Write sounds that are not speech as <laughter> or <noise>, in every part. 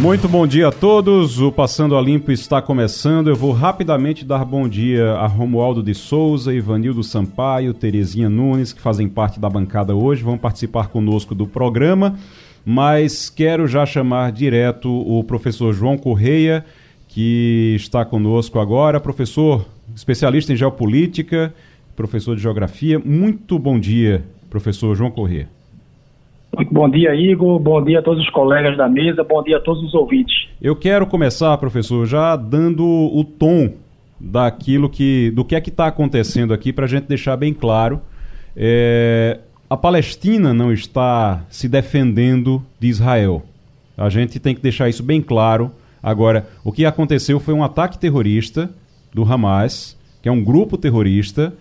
Muito bom dia a todos. O Passando a Limpo está começando. Eu vou rapidamente dar bom dia a Romualdo de Souza, Ivanildo Sampaio, Terezinha Nunes, que fazem parte da bancada hoje, vão participar conosco do programa. Mas quero já chamar direto o professor João Correia, que está conosco agora. Professor, especialista em geopolítica, professor de geografia. Muito bom dia, professor João Correia. Muito bom dia, Igor. Bom dia a todos os colegas da mesa. Bom dia a todos os ouvintes. Eu quero começar, professor, já dando o tom daquilo que, do que é que está acontecendo aqui para a gente deixar bem claro. É, a Palestina não está se defendendo de Israel. A gente tem que deixar isso bem claro. Agora, o que aconteceu foi um ataque terrorista do Hamas, que é um grupo terrorista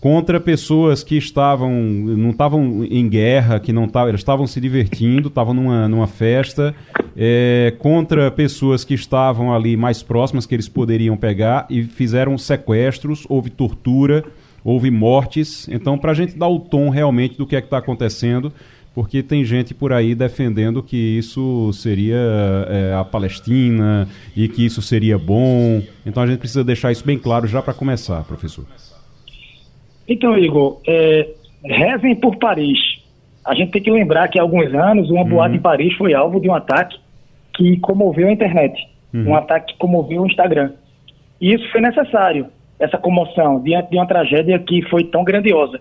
contra pessoas que estavam não estavam em guerra, que não tavam, eles estavam se divertindo, estavam numa, numa festa, é, contra pessoas que estavam ali mais próximas que eles poderiam pegar e fizeram sequestros, houve tortura, houve mortes. Então, para a gente dar o tom realmente do que é que está acontecendo, porque tem gente por aí defendendo que isso seria é, a Palestina e que isso seria bom. Então, a gente precisa deixar isso bem claro já para começar, professor. Então, Igor, é, rezem por Paris. A gente tem que lembrar que há alguns anos uma uhum. boate em Paris foi alvo de um ataque que comoveu a internet, uhum. um ataque que comoveu o Instagram. E isso foi necessário, essa comoção, diante de uma tragédia que foi tão grandiosa.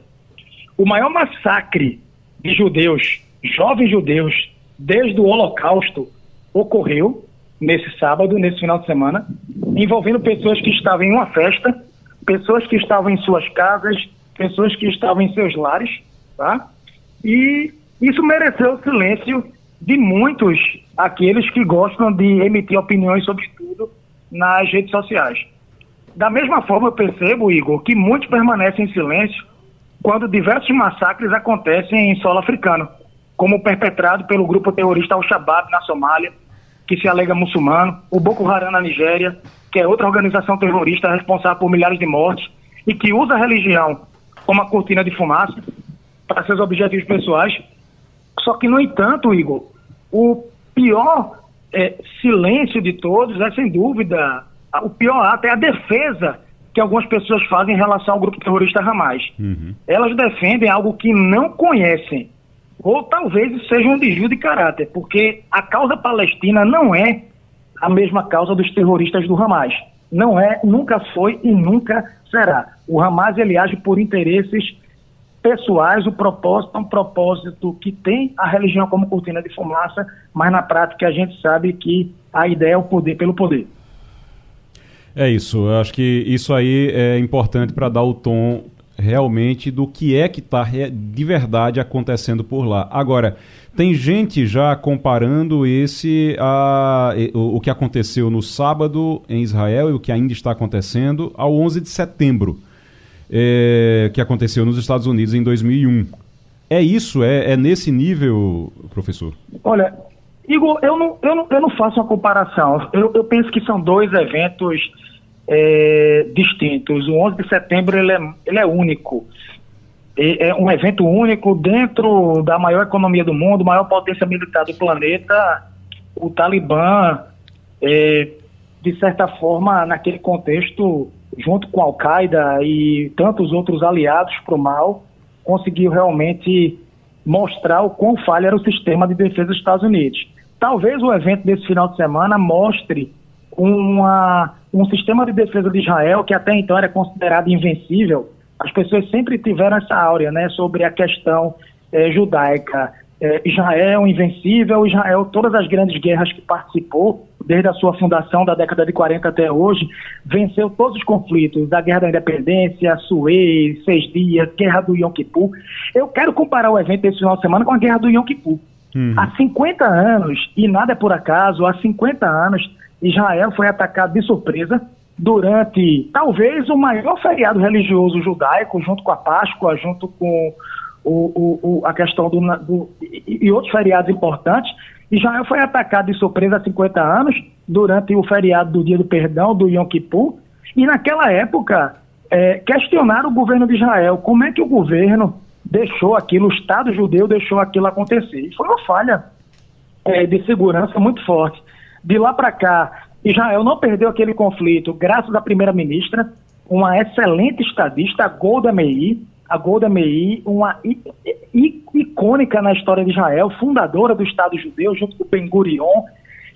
O maior massacre de judeus, jovens judeus, desde o Holocausto, ocorreu nesse sábado, nesse final de semana, envolvendo pessoas que estavam em uma festa, pessoas que estavam em suas casas, pessoas que estavam em seus lares, tá? E isso mereceu o silêncio de muitos aqueles que gostam de emitir opiniões sobre tudo nas redes sociais. Da mesma forma, eu percebo, Igor, que muitos permanecem em silêncio quando diversos massacres acontecem em solo africano, como o perpetrado pelo grupo terrorista Al-Shabaab na Somália, que se alega muçulmano, o Boko Haram na Nigéria, que é outra organização terrorista responsável por milhares de mortes e que usa a religião como a cortina de fumaça para seus objetivos pessoais. Só que, no entanto, Igor, o pior é, silêncio de todos é, sem dúvida, o pior ato é a defesa que algumas pessoas fazem em relação ao grupo terrorista Hamas. Uhum. Elas defendem algo que não conhecem, ou talvez seja um desvio de caráter, porque a causa palestina não é a mesma causa dos terroristas do Hamas. Não é, nunca foi e nunca será. O Hamas ele age por interesses pessoais, o propósito é um propósito que tem a religião como cortina de fumaça, mas na prática a gente sabe que a ideia é o poder pelo poder. É isso, eu acho que isso aí é importante para dar o tom realmente do que é que está de verdade acontecendo por lá. Agora, tem gente já comparando esse a, o, o que aconteceu no sábado em Israel e o que ainda está acontecendo ao 11 de setembro, é, que aconteceu nos Estados Unidos em 2001. É isso? É, é nesse nível, professor? Olha, Igor, eu não, eu não, eu não faço uma comparação. Eu, eu penso que são dois eventos é, distintos. O 11 de setembro ele é, ele é único é um evento único dentro da maior economia do mundo, maior potência militar do planeta. O Talibã, é, de certa forma, naquele contexto, junto com a Al-Qaeda e tantos outros aliados para o mal, conseguiu realmente mostrar o quão falho era o sistema de defesa dos Estados Unidos. Talvez o evento desse final de semana mostre uma, um sistema de defesa de Israel que até então era considerado invencível, as pessoas sempre tiveram essa áurea né, sobre a questão é, judaica. É, Israel invencível, Israel, todas as grandes guerras que participou, desde a sua fundação da década de 40 até hoje, venceu todos os conflitos, da Guerra da Independência, Suez, Seis Dias, Guerra do Yom Kippur. Eu quero comparar o evento desse final de semana com a Guerra do Yom Kippur. Uhum. Há 50 anos, e nada é por acaso, há 50 anos, Israel foi atacado de surpresa durante talvez o maior feriado religioso judaico, junto com a Páscoa, junto com o, o, a questão do, do, e outros feriados importantes. Israel foi atacado de surpresa há 50 anos, durante o feriado do Dia do Perdão, do Yom Kippur, e naquela época é, questionaram o governo de Israel, como é que o governo deixou aquilo, o Estado judeu deixou aquilo acontecer. E foi uma falha é, de segurança muito forte. De lá para cá, Israel não perdeu aquele conflito graças à primeira-ministra, uma excelente estadista, Golda Meir, a Golda Meir, uma icônica na história de Israel, fundadora do Estado judeu, junto com Ben Gurion,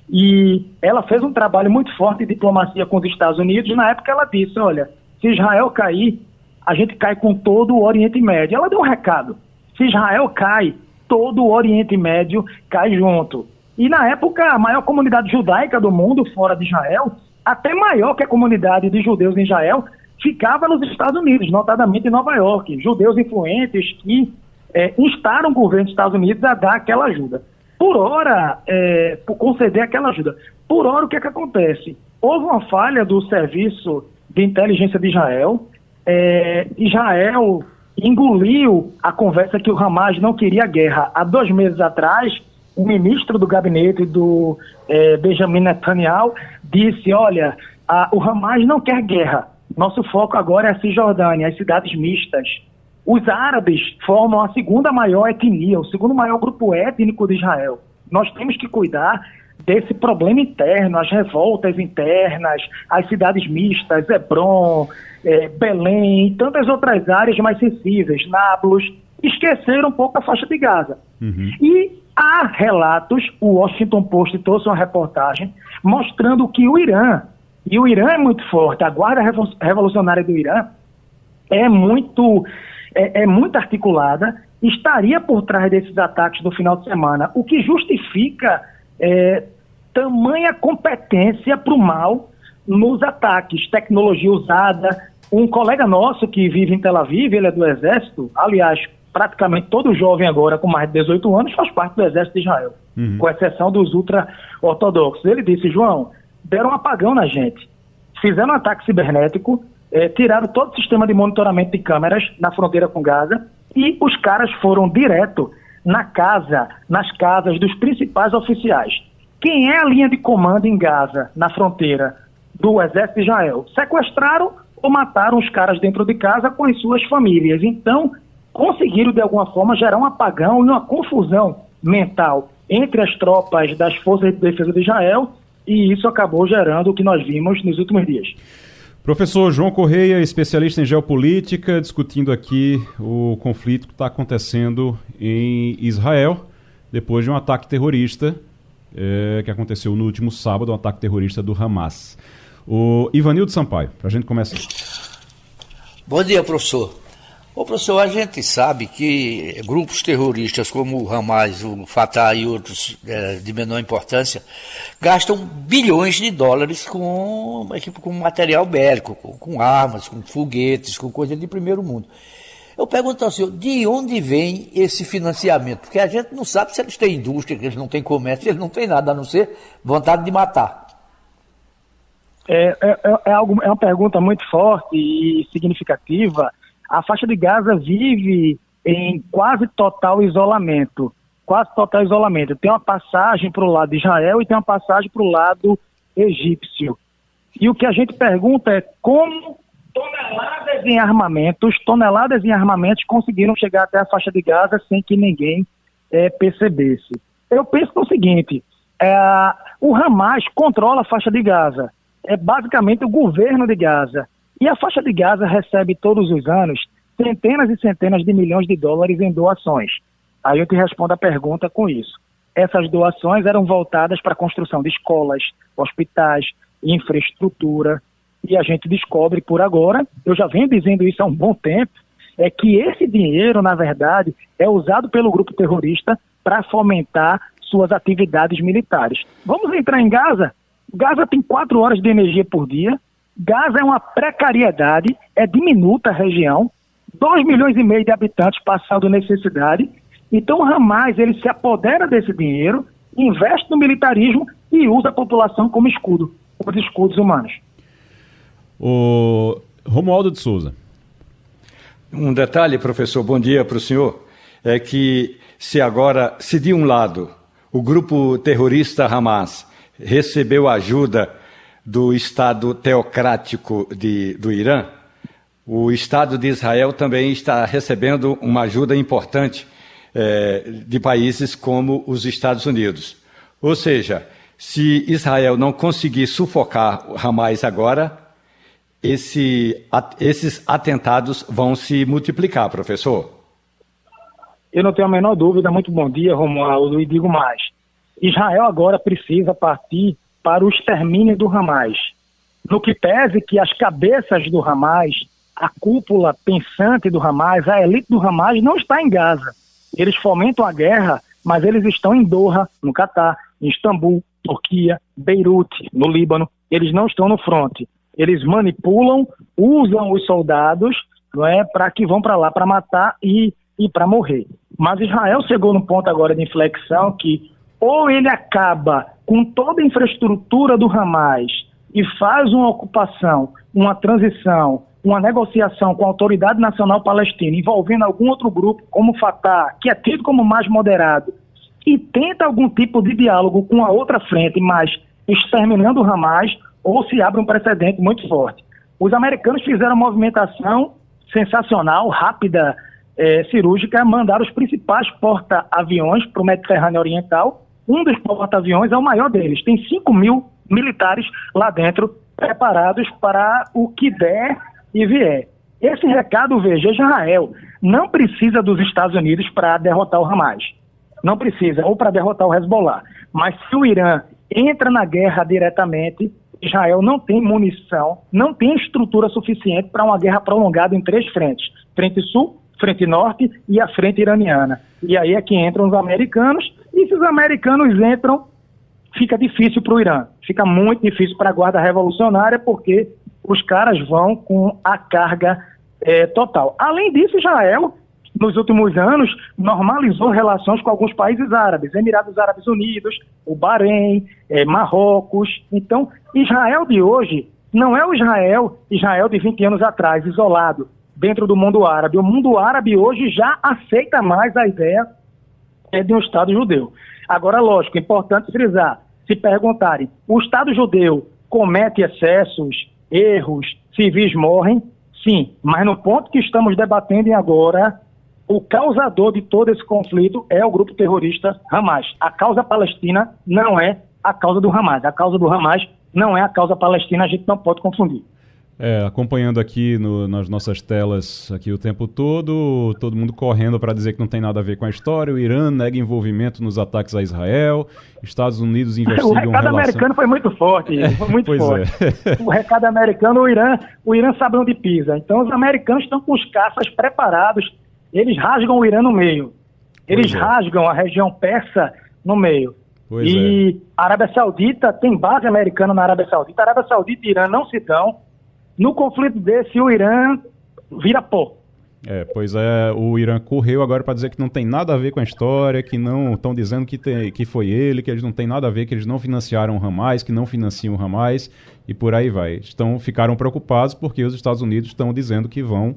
e ela fez um trabalho muito forte de diplomacia com os Estados Unidos. Na época ela disse, olha, se Israel cair, a gente cai com todo o Oriente Médio. Ela deu um recado. Se Israel cai, todo o Oriente Médio cai junto. E na época, a maior comunidade judaica do mundo, fora de Israel, até maior que a comunidade de judeus em Israel, ficava nos Estados Unidos, notadamente em Nova York. Judeus influentes que é, instaram o governo dos Estados Unidos a dar aquela ajuda. Por hora, é, por conceder aquela ajuda. Por hora, o que é que acontece? Houve uma falha do serviço de inteligência de Israel. É, Israel engoliu a conversa que o Hamas não queria guerra. Há dois meses atrás, o ministro do gabinete do é, Benjamin Netanyahu disse: olha, a, o Hamas não quer guerra. Nosso foco agora é a Cisjordânia, as cidades mistas. Os árabes formam a segunda maior etnia, o segundo maior grupo étnico de Israel. Nós temos que cuidar desse problema interno, as revoltas internas, as cidades mistas, Hebron, é, Belém e tantas outras áreas mais sensíveis, Nablus, esqueceram um pouco a faixa de Gaza. Uhum. E há relatos, o Washington Post trouxe uma reportagem mostrando que o Irã, e o Irã é muito forte, a Guarda Revolucionária do Irã é muito, é, é muito articulada, estaria por trás desses ataques do final de semana, o que justifica é, tamanha competência para o mal nos ataques, tecnologia usada. Um colega nosso que vive em Tel Aviv, ele é do Exército, aliás, praticamente todo jovem agora com mais de 18 anos faz parte do Exército de Israel, uhum. com exceção dos ultra-ortodoxos. Ele disse, João, deram um apagão na gente, fizeram um ataque cibernético, eh, tiraram todo o sistema de monitoramento de câmeras na fronteira com Gaza e os caras foram direto na casa, nas casas dos principais oficiais. Quem é a linha de comando em Gaza, na fronteira do exército de Israel? Sequestraram ou mataram os caras dentro de casa com as suas famílias. Então, conseguiram de alguma forma gerar um apagão e uma confusão mental entre as tropas das forças de defesa de Israel e isso acabou gerando o que nós vimos nos últimos dias. Professor João Correia, especialista em geopolítica, discutindo aqui o conflito que está acontecendo em Israel depois de um ataque terrorista é, que aconteceu no último sábado, um ataque terrorista do Hamas. O Ivanildo Sampaio, para a gente começar. Bom dia, professor. Ô, professor, a gente sabe que grupos terroristas como o Hamas, o Fatah e outros é, de menor importância gastam bilhões de dólares com, com material bélico, com, com armas, com foguetes, com coisa de primeiro mundo. Eu pergunto ao senhor, de onde vem esse financiamento? Porque a gente não sabe se eles têm indústria, que eles não têm comércio, eles não têm nada, a não ser vontade de matar. É, é, é, é algo, é uma pergunta muito forte e significativa. A faixa de Gaza vive em quase total isolamento. Quase total isolamento. Tem uma passagem para o lado de Israel e tem uma passagem para o lado egípcio. E o que a gente pergunta é como toneladas em armamentos, toneladas em armamentos conseguiram chegar até a faixa de Gaza sem que ninguém é, percebesse. Eu penso no seguinte: é, o Hamas controla a faixa de Gaza, é basicamente o governo de Gaza. E a faixa de Gaza recebe todos os anos centenas e centenas de milhões de dólares em doações. Aí eu te respondo a pergunta com isso. Essas doações eram voltadas para a construção de escolas, hospitais, infraestrutura, e a gente descobre por agora, eu já venho dizendo isso há um bom tempo, é que esse dinheiro, na verdade, é usado pelo grupo terrorista para fomentar suas atividades militares. Vamos entrar em Gaza? Gaza tem quatro horas de energia por dia. Gaza é uma precariedade, é diminuta a região, 2 milhões e meio de habitantes passando necessidade. Então o Hamas ele se apodera desse dinheiro, investe no militarismo e usa a população como escudo, como escudos humanos. O Romualdo de Souza. Um detalhe, professor, bom dia para o senhor. é que se agora, se de um lado o grupo terrorista Hamas recebeu ajuda do Estado teocrático de, do Irã, o Estado de Israel também está recebendo uma ajuda importante é, de países como os Estados Unidos. Ou seja, se Israel não conseguir sufocar Hamas agora, esse, esses atentados vão se multiplicar, professor. Eu não tenho a menor dúvida. Muito bom dia, Romualdo, e digo mais. Israel agora precisa partir para o extermínio do Hamas. No que pese que as cabeças do Hamas, a cúpula pensante do Hamas, a elite do Hamas não está em Gaza. Eles fomentam a guerra, mas eles estão em Doha, no Catar, em Istambul, Turquia, Beirute, no Líbano. Eles não estão no fronte. Eles manipulam, usam os soldados não é, para que vão para lá para matar e, e para morrer. Mas Israel chegou no ponto agora de inflexão que ou ele acaba com toda a infraestrutura do Hamas e faz uma ocupação, uma transição, uma negociação com a Autoridade Nacional Palestina envolvendo algum outro grupo, como Fatah, que é tido como mais moderado, e tenta algum tipo de diálogo com a outra frente, mas exterminando o Hamas, ou se abre um precedente muito forte. Os americanos fizeram uma movimentação sensacional, rápida, é, cirúrgica, mandaram os principais porta-aviões para o Mediterrâneo Oriental. Um dos porta-aviões é o maior deles, tem 5 mil militares lá dentro, preparados para o que der e vier. Esse recado, veja, Israel não precisa dos Estados Unidos para derrotar o Hamas. Não precisa, ou para derrotar o Hezbollah. Mas se o Irã entra na guerra diretamente, Israel não tem munição, não tem estrutura suficiente para uma guerra prolongada em três frentes: frente sul, frente norte e a frente iraniana. E aí é que entram os americanos, e se os americanos entram, fica difícil para o Irã, fica muito difícil para a guarda revolucionária, porque os caras vão com a carga é, total. Além disso, Israel nos últimos anos, normalizou relações com alguns países árabes, Emirados Árabes Unidos, o Bahrein, é, Marrocos. Então, Israel de hoje não é o Israel, Israel de 20 anos atrás, isolado dentro do mundo árabe. O mundo árabe hoje já aceita mais a ideia é, de um Estado judeu. Agora, lógico, é importante frisar, se perguntarem, o Estado judeu comete excessos, erros, civis morrem? Sim, mas no ponto que estamos debatendo agora, o causador de todo esse conflito é o grupo terrorista Hamas. A causa palestina não é a causa do Hamas. A causa do Hamas não é a causa palestina, a gente não pode confundir. É, acompanhando aqui no, nas nossas telas aqui o tempo todo, todo mundo correndo para dizer que não tem nada a ver com a história. O Irã nega envolvimento nos ataques a Israel. Estados Unidos investigam <laughs> O recado relação... americano foi muito forte, foi muito forte. É. o recado americano, o Irã, o Irã sabe onde pisa. Então os americanos estão com os caças preparados eles rasgam o Irã no meio. Eles é. rasgam a região persa no meio. Pois e é. a Arábia Saudita tem base americana na Arábia Saudita. A Arábia Saudita e Irã não se dão. No conflito desse, o Irã vira pó. É, pois é, o Irã correu agora para dizer que não tem nada a ver com a história, que não estão dizendo que, tem, que foi ele, que eles não têm nada a ver, que eles não financiaram o Hamas, que não financiam o Hamas e por aí vai. Estão, ficaram preocupados porque os Estados Unidos estão dizendo que vão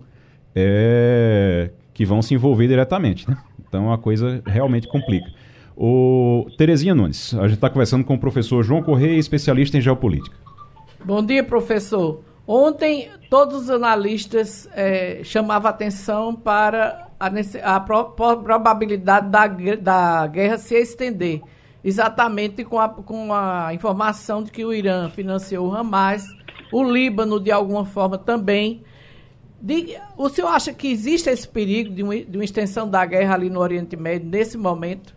é, que vão se envolver diretamente. Né? Então a coisa realmente complica. O Terezinha Nunes, a gente está conversando com o professor João Correia, especialista em geopolítica. Bom dia, professor. Ontem todos os analistas é, chamavam atenção para a, a pro, probabilidade da, da guerra se estender, exatamente com a, com a informação de que o Irã financiou o Hamas, o Líbano de alguma forma também Diga, o senhor acha que existe esse perigo de, de uma extensão da guerra ali no Oriente Médio nesse momento?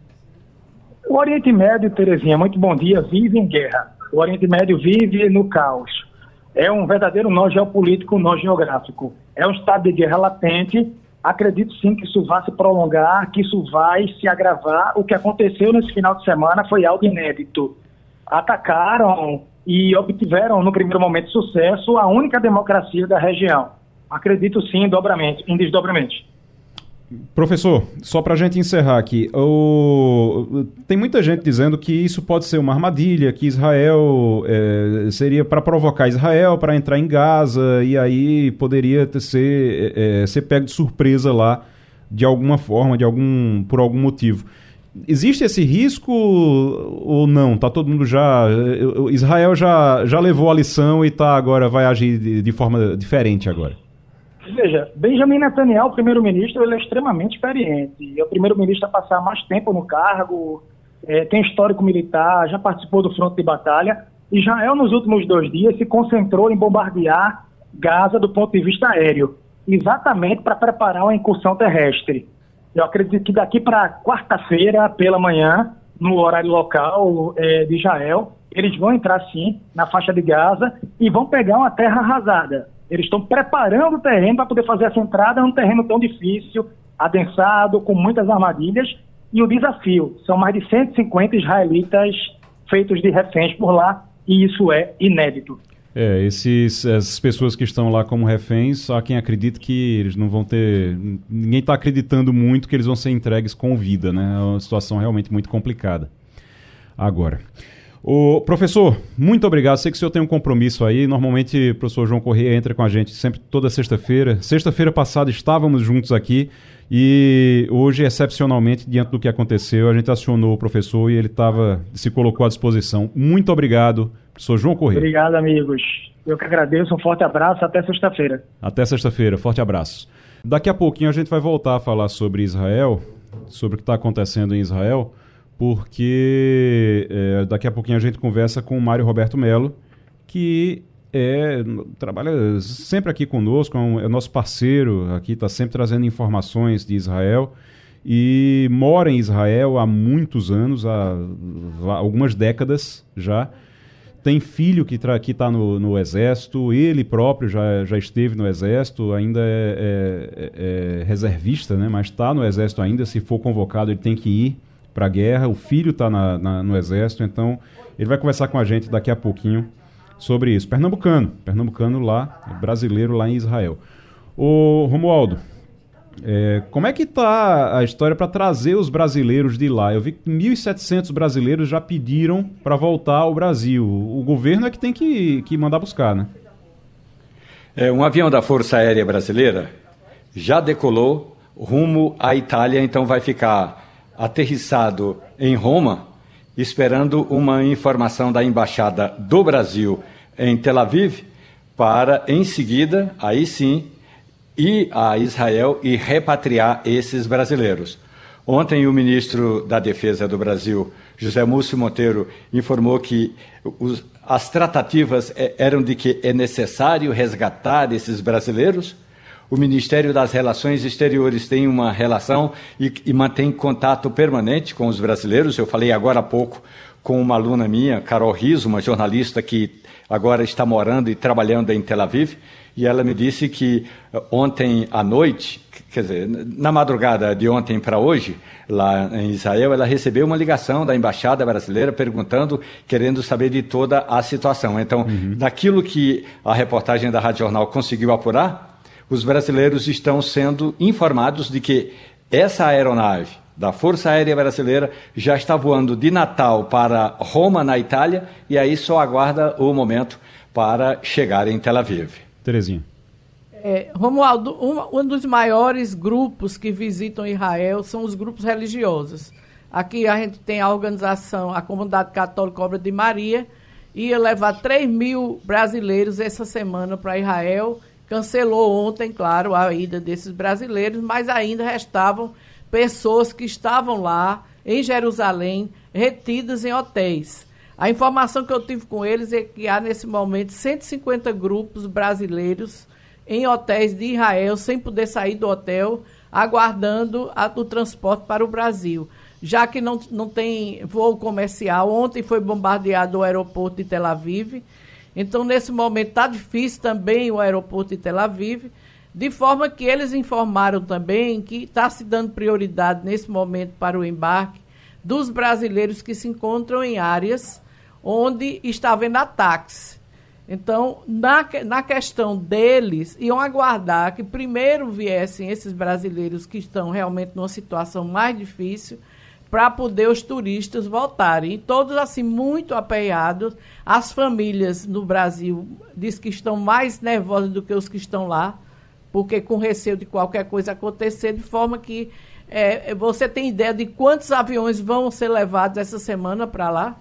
O Oriente Médio, Terezinha, muito bom dia, vive em guerra. O Oriente Médio vive no caos. É um verdadeiro nó geopolítico, nó geográfico. É um estado de guerra latente. Acredito sim que isso vai se prolongar, que isso vai se agravar. O que aconteceu nesse final de semana foi algo inédito. Atacaram e obtiveram, no primeiro momento, sucesso a única democracia da região Acredito sim em dobramento, em desdobramento. Professor, só para a gente encerrar aqui, o... tem muita gente dizendo que isso pode ser uma armadilha, que Israel é, seria para provocar Israel para entrar em Gaza e aí poderia ser, é, ser pego de surpresa lá de alguma forma, de algum, por algum motivo. Existe esse risco ou não? Tá todo mundo já. Israel já, já levou a lição e tá agora vai agir de, de forma diferente agora. Veja, Benjamin Netanyahu, primeiro-ministro, ele é extremamente experiente. É o primeiro-ministro a passar mais tempo no cargo, é, tem histórico militar, já participou do fronte de batalha. Israel, nos últimos dois dias, se concentrou em bombardear Gaza do ponto de vista aéreo, exatamente para preparar uma incursão terrestre. Eu acredito que daqui para quarta-feira, pela manhã, no horário local é, de Israel, eles vão entrar sim na faixa de Gaza e vão pegar uma terra arrasada. Eles estão preparando o terreno para poder fazer essa entrada num terreno tão difícil, adensado, com muitas armadilhas. E o desafio são mais de 150 israelitas feitos de reféns por lá, e isso é inédito. É, esses, essas pessoas que estão lá como reféns, há quem acredita que eles não vão ter. Ninguém está acreditando muito que eles vão ser entregues com vida, né? É uma situação realmente muito complicada. Agora. O professor, muito obrigado. Sei que o senhor tem um compromisso aí. Normalmente o professor João Corrêa entra com a gente sempre toda sexta-feira. Sexta-feira passada estávamos juntos aqui e hoje, excepcionalmente, diante do que aconteceu, a gente acionou o professor e ele tava, se colocou à disposição. Muito obrigado, professor João Corrêa. Obrigado, amigos. Eu que agradeço. Um forte abraço. Até sexta-feira. Até sexta-feira. Forte abraço. Daqui a pouquinho a gente vai voltar a falar sobre Israel, sobre o que está acontecendo em Israel porque é, daqui a pouquinho a gente conversa com o Mário Roberto Melo, que é, trabalha sempre aqui conosco, é, um, é nosso parceiro aqui, está sempre trazendo informações de Israel e mora em Israel há muitos anos, há, há algumas décadas já. Tem filho que está no, no, exército, ele próprio já, já esteve no exército, ainda é, é, é reservista, né? mas está no exército ainda. Se for convocado, ele tem que ir para a guerra. O filho está no exército, então ele vai conversar com a gente daqui a pouquinho sobre isso. Pernambucano, pernambucano lá, brasileiro lá em Israel. O Romualdo, é, como é que está a história para trazer os brasileiros de lá? Eu vi que 1.700 brasileiros já pediram para voltar ao Brasil. O governo é que tem que, que mandar buscar, né? É, um avião da Força Aérea Brasileira já decolou rumo à Itália, então vai ficar aterrissado em Roma, esperando uma informação da Embaixada do Brasil em Tel Aviv, para em seguida, aí sim, ir a Israel e repatriar esses brasileiros. Ontem, o ministro da Defesa do Brasil, José Múcio Monteiro, informou que os, as tratativas é, eram de que é necessário resgatar esses brasileiros o Ministério das Relações Exteriores tem uma relação e, e, mantém contato permanente com os brasileiros. Eu falei agora há pouco com uma aluna minha, Carol Riso, uma jornalista que agora está morando e trabalhando em Tel Aviv, e ela me disse que eh, ontem à noite, quer dizer, na madrugada de ontem para hoje, lá em Israel, ela recebeu uma ligação da embaixada brasileira perguntando, querendo saber de toda a situação. Então, uhum. daquilo que a reportagem da Rádio Jornal conseguiu apurar, os brasileiros estão sendo informados de que essa aeronave da Força Aérea Brasileira já está voando de Natal para Roma, na Itália, e aí só aguarda o momento para chegar em Tel Aviv. Terezinha. É, Romualdo, um, um dos maiores grupos que visitam Israel são os grupos religiosos. Aqui a gente tem a organização, a Comunidade Católica Obra de Maria, ia levar 3 mil brasileiros essa semana para Israel cancelou ontem, claro, a ida desses brasileiros, mas ainda restavam pessoas que estavam lá em Jerusalém, retidas em hotéis. A informação que eu tive com eles é que há nesse momento 150 grupos brasileiros em hotéis de Israel, sem poder sair do hotel, aguardando a, o transporte para o Brasil. Já que não, não tem voo comercial, ontem foi bombardeado o aeroporto de Tel Aviv então, nesse momento, está difícil também o aeroporto de Tel Aviv, de forma que eles informaram também que está se dando prioridade nesse momento para o embarque dos brasileiros que se encontram em áreas onde está havendo ataques. Então, na, na questão deles, iam aguardar que primeiro viessem esses brasileiros que estão realmente numa situação mais difícil, para poder os turistas voltarem. E todos assim muito apeados. As famílias no Brasil diz que estão mais nervosas do que os que estão lá, porque com receio de qualquer coisa acontecer, de forma que é, você tem ideia de quantos aviões vão ser levados essa semana para lá?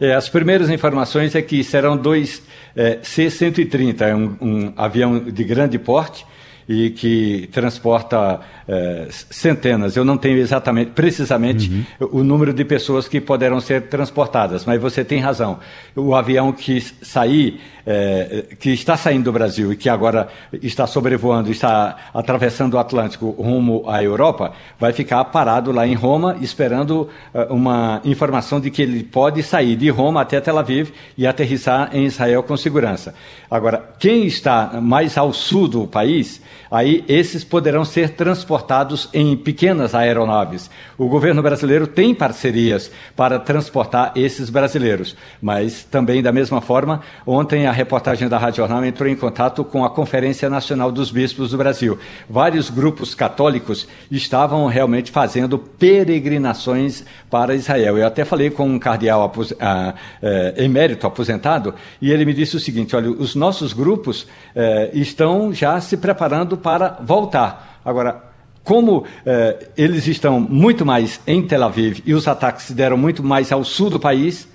É, as primeiras informações é que serão dois é, C-130, um, um avião de grande porte, e que transporta é, centenas. Eu não tenho exatamente, precisamente, uhum. o número de pessoas que poderão ser transportadas, mas você tem razão. O avião que sair, é, que está saindo do Brasil e que agora está sobrevoando, está atravessando o Atlântico rumo à Europa, vai ficar parado lá em Roma, esperando uh, uma informação de que ele pode sair de Roma até Tel Aviv e aterrissar em Israel com segurança. Agora, quem está mais ao sul do país, aí esses poderão ser transportados em pequenas aeronaves. O governo brasileiro tem parcerias para transportar esses brasileiros, mas também da mesma forma, ontem a reportagem da Rádio Jornal entrou em contato com a Conferência Nacional dos Bispos do Brasil. Vários grupos católicos estavam realmente fazendo peregrinações para Israel. Eu até falei com um cardeal apos, ah, eh, emérito aposentado e ele me disse o seguinte: olha, os nossos grupos eh, estão já se preparando para voltar. Agora, como eh, eles estão muito mais em Tel Aviv e os ataques se deram muito mais ao sul do país,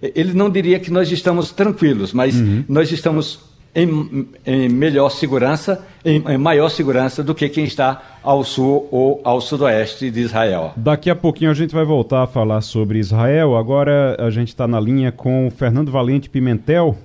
ele não diria que nós estamos tranquilos, mas uhum. nós estamos em, em, melhor segurança, em, em, maior segurança do que quem está ao sul ou ao sudoeste de Israel. Daqui a pouquinho a gente vai voltar a falar sobre Israel. Agora a gente está na linha com o Fernando Valente Pimentel,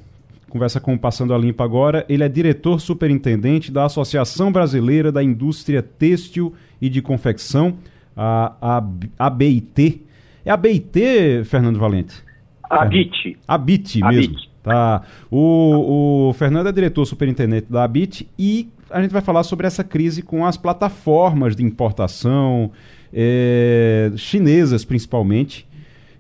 conversa com o Passando a Limpa agora. Ele é diretor superintendente da Associação Brasileira da Indústria Têxtil e de Confecção, a, a ABIT. É a BIT, Fernando Valente? ABIT. ABIT mesmo. Tá. O, o Fernando é diretor superintendente da ABIT e a gente vai falar sobre essa crise com as plataformas de importação, é, chinesas principalmente,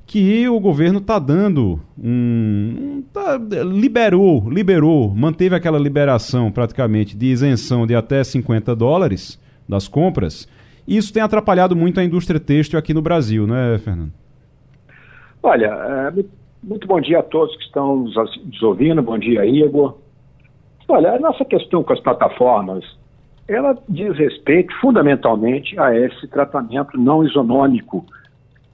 que o governo está dando um, tá, liberou, liberou, manteve aquela liberação praticamente de isenção de até 50 dólares das compras. E isso tem atrapalhado muito a indústria têxtil aqui no Brasil, não é, Fernando? Olha, é, muito bom dia a todos que estão nos ouvindo, bom dia, Igor. Olha, a nossa questão com as plataformas, ela diz respeito fundamentalmente a esse tratamento não isonômico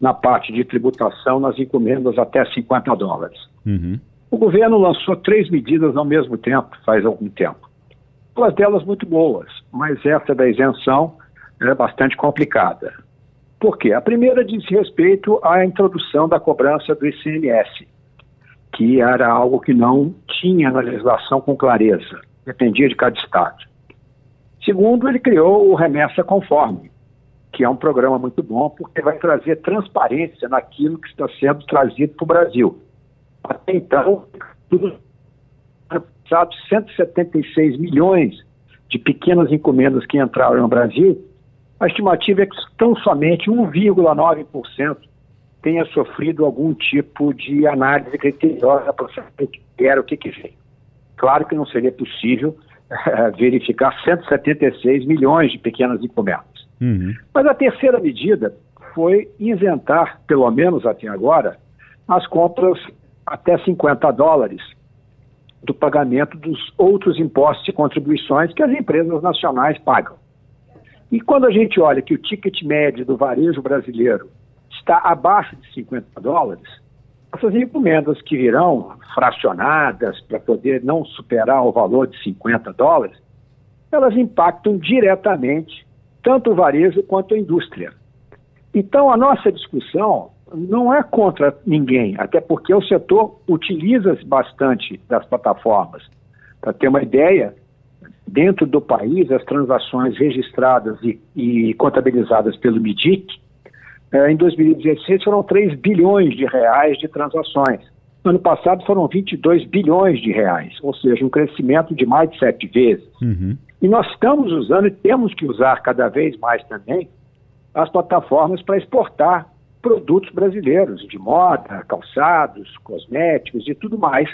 na parte de tributação nas encomendas até 50 dólares. Uhum. O governo lançou três medidas ao mesmo tempo, faz algum tempo. Duas delas muito boas, mas essa da isenção é bastante complicada. Por quê? A primeira diz respeito à introdução da cobrança do ICMS, que era algo que não tinha na legislação com clareza, dependia de cada estado. Segundo, ele criou o Remessa Conforme, que é um programa muito bom, porque vai trazer transparência naquilo que está sendo trazido para o Brasil. Até então, tudo passados 176 milhões de pequenas encomendas que entraram no Brasil, a estimativa é que tão somente 1,9% tenha sofrido algum tipo de análise criteriosa para saber o que era, o que, que veio. Claro que não seria possível uh, <laughs> verificar 176 milhões de pequenas encomendas. Uhum. Mas a terceira medida foi isentar, pelo menos até agora, as compras até 50 dólares do pagamento dos outros impostos e contribuições que as empresas nacionais pagam. E quando a gente olha que o ticket médio do varejo brasileiro está abaixo de 50 dólares, essas encomendas que virão fracionadas para poder não superar o valor de 50 dólares, elas impactam diretamente tanto o varejo quanto a indústria. Então, a nossa discussão não é contra ninguém, até porque o setor utiliza bastante das plataformas. Para ter uma ideia, dentro do país, as transações registradas e, e contabilizadas pelo MIDIC, eh, em 2016 foram 3 bilhões de reais de transações. No ano passado foram 22 bilhões de reais, ou seja, um crescimento de mais de sete vezes. Uhum. E nós estamos usando e temos que usar cada vez mais também as plataformas para exportar produtos brasileiros, de moda, calçados, cosméticos e tudo mais,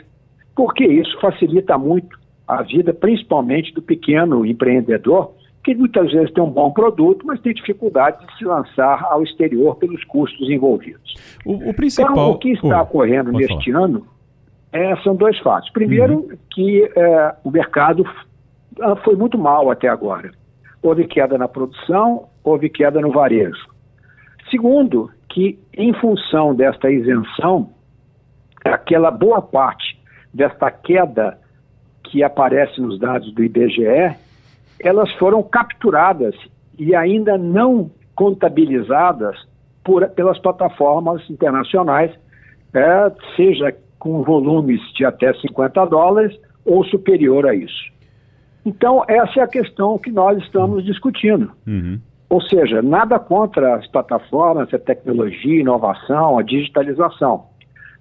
porque isso facilita muito a vida, principalmente do pequeno empreendedor, que muitas vezes tem um bom produto, mas tem dificuldade de se lançar ao exterior pelos custos envolvidos. O, o principal... Então, o que está ocorrendo neste falar. ano é, são dois fatos. Primeiro, uhum. que é, o mercado foi muito mal até agora. Houve queda na produção, houve queda no varejo. Segundo, que em função desta isenção, aquela boa parte desta queda que aparece nos dados do IBGE, elas foram capturadas e ainda não contabilizadas por, pelas plataformas internacionais, é, seja com volumes de até 50 dólares ou superior a isso. Então, essa é a questão que nós estamos discutindo. Uhum. Ou seja, nada contra as plataformas, a tecnologia, a inovação, a digitalização,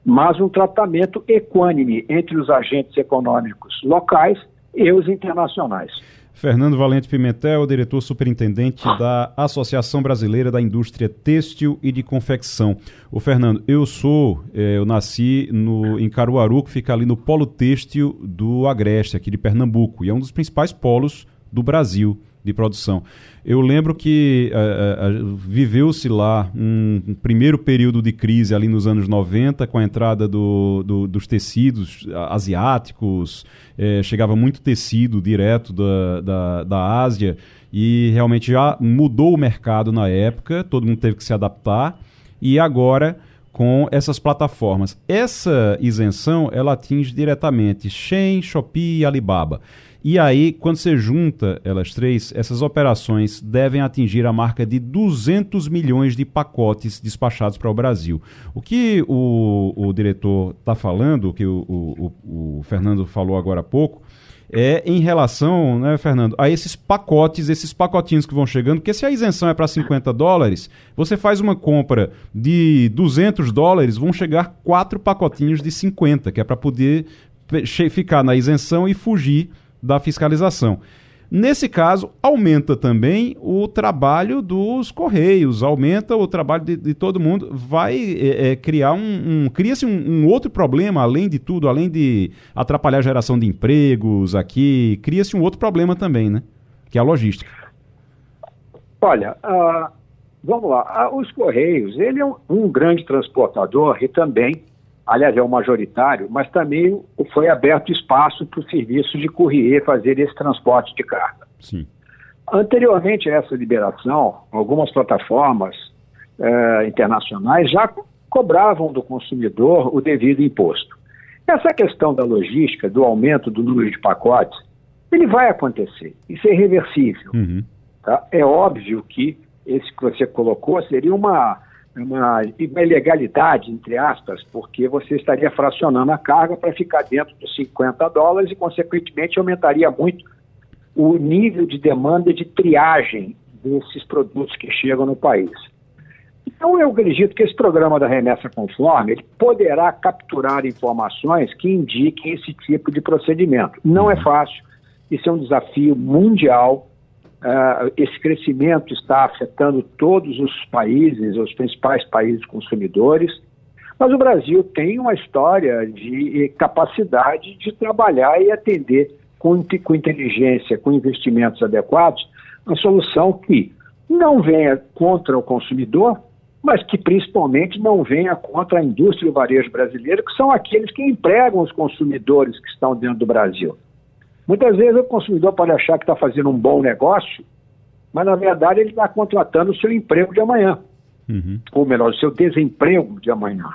mas um tratamento equânime entre os agentes econômicos locais e os internacionais. Fernando Valente Pimentel, diretor superintendente da Associação Brasileira da Indústria Têxtil e de Confecção. O Fernando, eu sou, eh, eu nasci no, em Caruaru, que fica ali no polo têxtil do Agreste, aqui de Pernambuco, e é um dos principais polos do Brasil de produção. Eu lembro que uh, uh, viveu-se lá um, primeiro período de crise ali nos anos 90, com a entrada do, do, dos tecidos asiáticos, eh, chegava muito tecido direto da, da, da Ásia e realmente já mudou o mercado na época, todo mundo teve que se adaptar e agora com essas plataformas. Essa isenção ela atinge diretamente Shein, Shopee e Alibaba. E aí, quando você junta elas três, essas operações devem atingir a marca de 200 milhões de pacotes despachados para o Brasil. O que o, o diretor está falando, o que o, o, o Fernando falou agora há pouco, é em relação, né, Fernando, a esses pacotes, esses pacotinhos que vão chegando, porque se a isenção é para 50 dólares, você faz uma compra de 200 dólares, vão chegar quatro pacotinhos de 50, que é para poder ficar na isenção e fugir da fiscalização. Nesse caso, aumenta também o trabalho dos Correios, aumenta o trabalho de, de todo mundo, vai é, é, criar um. um Cria-se um, um, outro problema, além de tudo, além de atrapalhar a geração de empregos aqui, cria-se um outro problema também, né? Que é a logística. Olha, uh, vamos lá. Uh, os Correios, ele é um, um grande transportador e também aliás, é o majoritário, mas também foi aberto espaço para o serviço de courrier fazer esse transporte de carga. Sim. Anteriormente a essa liberação, algumas plataformas eh, internacionais já cobravam do consumidor o devido imposto. Essa questão da logística, do aumento do número de pacotes, ele vai acontecer. Isso é irreversível. Uhum. Tá? É óbvio que esse que você colocou seria uma uma, uma ilegalidade, entre aspas, porque você estaria fracionando a carga para ficar dentro dos 50 dólares e, consequentemente, aumentaria muito o nível de demanda de triagem desses produtos que chegam no país. Então, eu acredito que esse programa da remessa conforme ele poderá capturar informações que indiquem esse tipo de procedimento. Não é fácil, isso é um desafio mundial Uh, esse crescimento está afetando todos os países, os principais países consumidores, mas o Brasil tem uma história de capacidade de trabalhar e atender com, com inteligência, com investimentos adequados, uma solução que não venha contra o consumidor, mas que principalmente não venha contra a indústria e o varejo brasileiro, que são aqueles que empregam os consumidores que estão dentro do Brasil. Muitas vezes o consumidor pode achar que está fazendo um bom negócio, mas na verdade ele está contratando o seu emprego de amanhã. Uhum. Ou melhor, o seu desemprego de amanhã.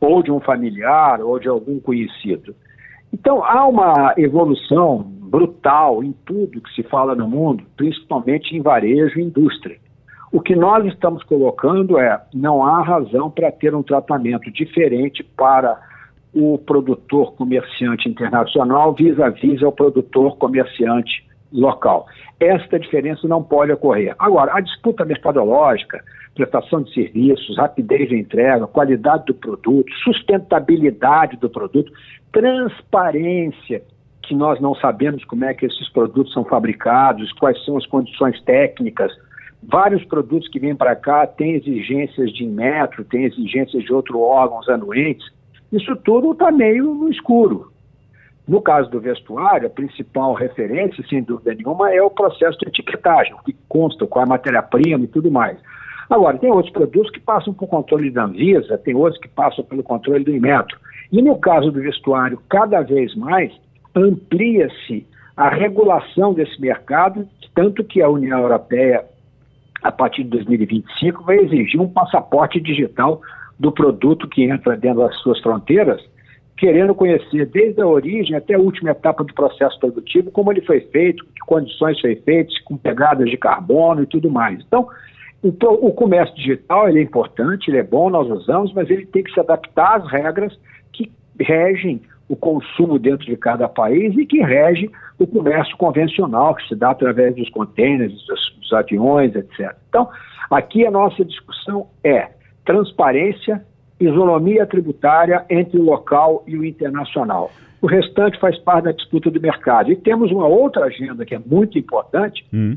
Ou de um familiar, ou de algum conhecido. Então há uma evolução brutal em tudo que se fala no mundo, principalmente em varejo e indústria. O que nós estamos colocando é: não há razão para ter um tratamento diferente para o produtor comerciante internacional vis-à-vis ao produtor comerciante local. Esta diferença não pode ocorrer. Agora, a disputa mercadológica, prestação de serviços, rapidez de entrega, qualidade do produto, sustentabilidade do produto, transparência, que nós não sabemos como é que esses produtos são fabricados, quais são as condições técnicas. Vários produtos que vêm para cá têm exigências de metro, têm exigências de outros órgãos anuentes isso tudo está meio no escuro. No caso do vestuário, a principal referência, sem dúvida nenhuma, é o processo de etiquetagem, que consta, qual é a matéria-prima e tudo mais. Agora, tem outros produtos que passam por controle da Anvisa, tem outros que passam pelo controle do Inmetro. E no caso do vestuário, cada vez mais amplia-se a regulação desse mercado, tanto que a União Europeia, a partir de 2025, vai exigir um passaporte digital do produto que entra dentro das suas fronteiras, querendo conhecer desde a origem até a última etapa do processo produtivo, como ele foi feito, que condições foi feito, com pegadas de carbono e tudo mais. Então, o, o comércio digital é importante, ele é bom, nós usamos, mas ele tem que se adaptar às regras que regem o consumo dentro de cada país e que rege o comércio convencional, que se dá através dos contêineres, dos, dos aviões, etc. Então, aqui a nossa discussão é transparência, isonomia tributária entre o local e o internacional. O restante faz parte da disputa do mercado. E temos uma outra agenda que é muito importante, hum.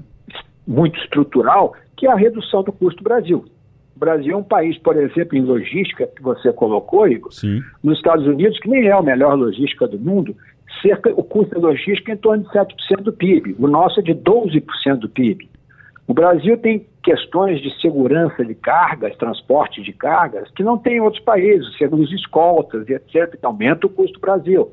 muito estrutural, que é a redução do custo do Brasil. O Brasil é um país, por exemplo, em logística, que você colocou, Igor, Sim. nos Estados Unidos, que nem é a melhor logística do mundo, cerca, o custo da logística é em torno de 7% do PIB. O nosso é de 12% do PIB. O Brasil tem questões de segurança de cargas, transporte de cargas, que não tem em outros países, seguros escoltas e etc., que aumenta o custo do Brasil.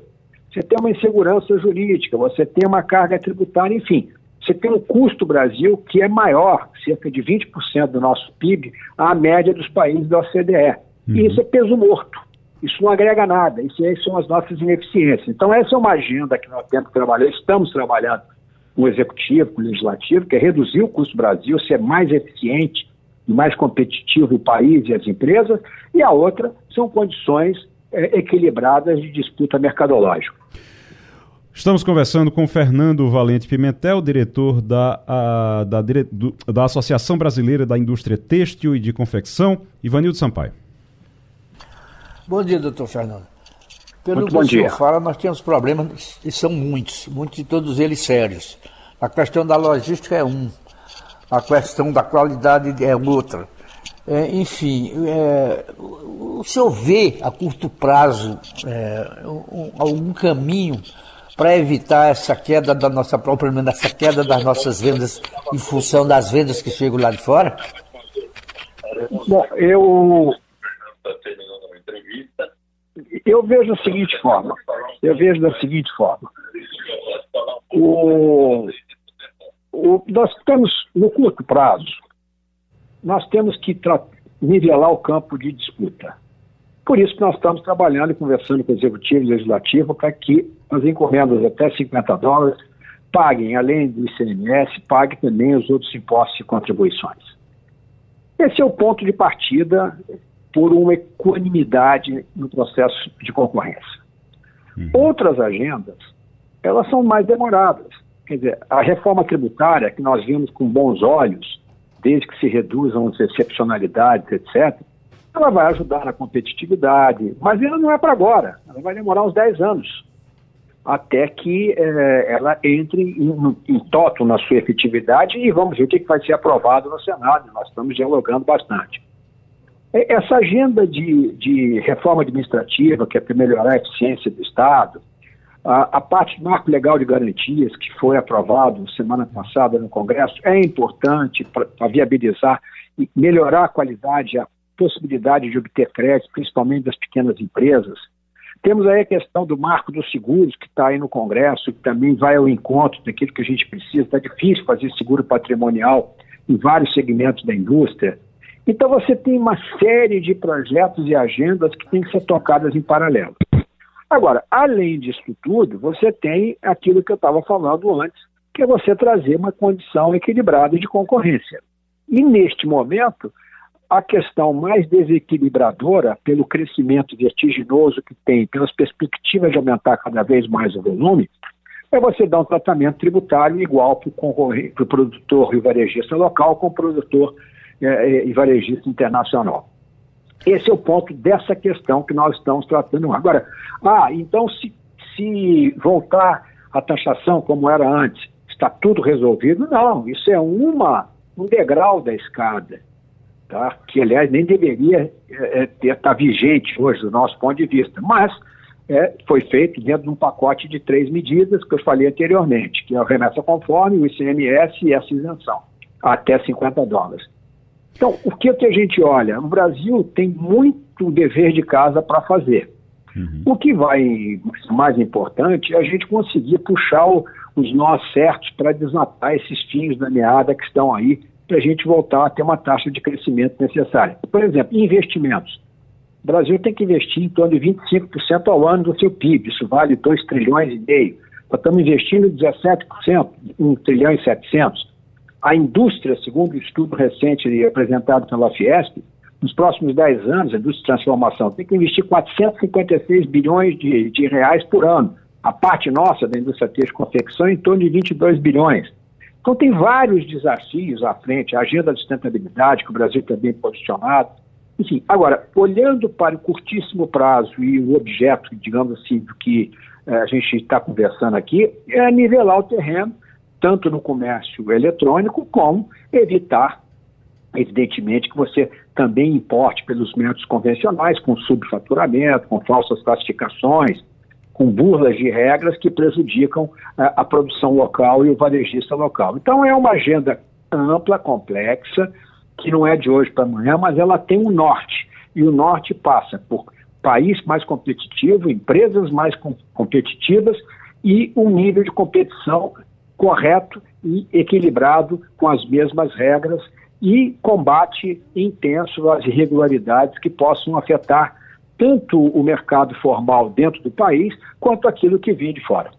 Você tem uma insegurança jurídica, você tem uma carga tributária, enfim. Você tem um custo Brasil que é maior, cerca de 20% do nosso PIB, à média dos países da OCDE. Uhum. E isso é peso morto. Isso não agrega nada. Isso aí são as nossas ineficiências. Então, essa é uma agenda que nós temos que trabalhar, estamos trabalhando o executivo, com o legislativo, que é reduzir o custo Brasil, ser mais eficiente e mais competitivo o país e as empresas. E a outra são condições é, equilibradas de disputa mercadológica. Estamos conversando com Fernando Valente Pimentel, diretor da, a, da, do, da Associação Brasileira da Indústria Têxtil e de Confecção, Ivanildo Sampaio. Bom dia, doutor Fernando. Pelo Muito que o senhor fala, nós temos problemas, e são muitos, muitos de todos eles sérios. A questão da logística é um, a questão da qualidade é outra. É, enfim, é, o senhor vê a curto prazo é, um, algum caminho para evitar essa queda da nossa própria, essa queda das nossas vendas em função das vendas que chegam lá de fora? Bom, eu eu vejo da seguinte forma. Eu vejo da seguinte forma. O, o, nós temos, no curto prazo, nós temos que nivelar o campo de disputa. Por isso que nós estamos trabalhando e conversando com o Executivo e Legislativo para que as encomendas até 50 dólares paguem, além do ICMS, paguem também os outros impostos e contribuições. Esse é o ponto de partida por uma equanimidade no processo de concorrência. Uhum. Outras agendas, elas são mais demoradas. Quer dizer, a reforma tributária, que nós vimos com bons olhos, desde que se reduzam as excepcionalidades, etc., ela vai ajudar na competitividade, mas ela não é para agora, ela vai demorar uns 10 anos, até que é, ela entre em, em toto na sua efetividade e vamos ver o que, que vai ser aprovado no Senado, nós estamos dialogando bastante. Essa agenda de, de reforma administrativa, que é para melhorar a eficiência do Estado, a, a, parte do marco legal de garantias, que foi aprovado semana passada no Congresso, é importante para viabilizar e melhorar a qualidade, a possibilidade de obter crédito, principalmente das pequenas empresas. Temos aí a questão do marco dos seguros, que está aí no Congresso, que também vai ao encontro daquilo que a gente precisa. Está difícil fazer seguro patrimonial em vários segmentos da indústria. Então, você tem uma série de projetos e agendas que têm que ser tocadas em paralelo. Agora, além disso tudo, você tem aquilo que eu estava falando antes, que é você trazer uma condição equilibrada de concorrência. E, neste momento, a questão mais desequilibradora, pelo crescimento vertiginoso que tem, pelas perspectivas de aumentar cada vez mais o volume, é você dar um tratamento tributário igual para o produtor e varejista local com o produtor e varejista internacional. Esse é o ponto dessa questão que nós estamos tratando agora. Ah, então se, se voltar a taxação como era antes, está tudo resolvido? Não, isso é uma, um degrau da escada tá? que aliás nem deveria é, é estar tá vigente hoje do nosso ponto de vista, mas é, foi feito dentro de um pacote de três medidas que eu falei anteriormente, que é a remessa conforme, o ICMS e essa isenção, até 50 dólares. Então, o que, que a gente olha? O Brasil tem muito dever de casa para fazer. Uhum. O que vai mais importante é a gente conseguir puxar o, os nós certos para desatar esses fios da meada que estão aí para a gente voltar a ter uma taxa de crescimento necessária. Por exemplo, investimentos. O Brasil tem que investir em torno de 25% ao ano do seu PIB, isso vale 2 trilhões e meio. Nós estamos investindo 17%, 1 trilhão e 700. A indústria, segundo o um estudo recente apresentado pela Fiesp, nos próximos 10 anos, a indústria de transformação tem que investir 456 bilhões de, de reais por ano. A parte nossa da indústria têxtil e confecção é em torno de 22 bilhões. Então tem vários desafios à frente, a agenda da sustentabilidade, que o Brasil também é posicionado. Enfim, agora, olhando para o curtíssimo prazo e o objeto, digamos assim, do que eh, a gente está conversando aqui, é nivelar o terreno, tanto no comércio eletrônico, como evitar, evidentemente, que você também importe pelos métodos convencionais, com subfaturamento, com falsas classificações, com burlas de regras que prejudicam a, a produção local e o varejista local. Então, é uma agenda ampla, complexa, que não é de hoje para amanhã, mas ela tem um norte. E o norte passa por país mais competitivo, empresas mais com, competitivas e um nível de competição correto e equilibrado com as mesmas regras e combate intenso às irregularidades que possam afetar tanto o mercado formal dentro do país, quanto aquilo que vem de fora.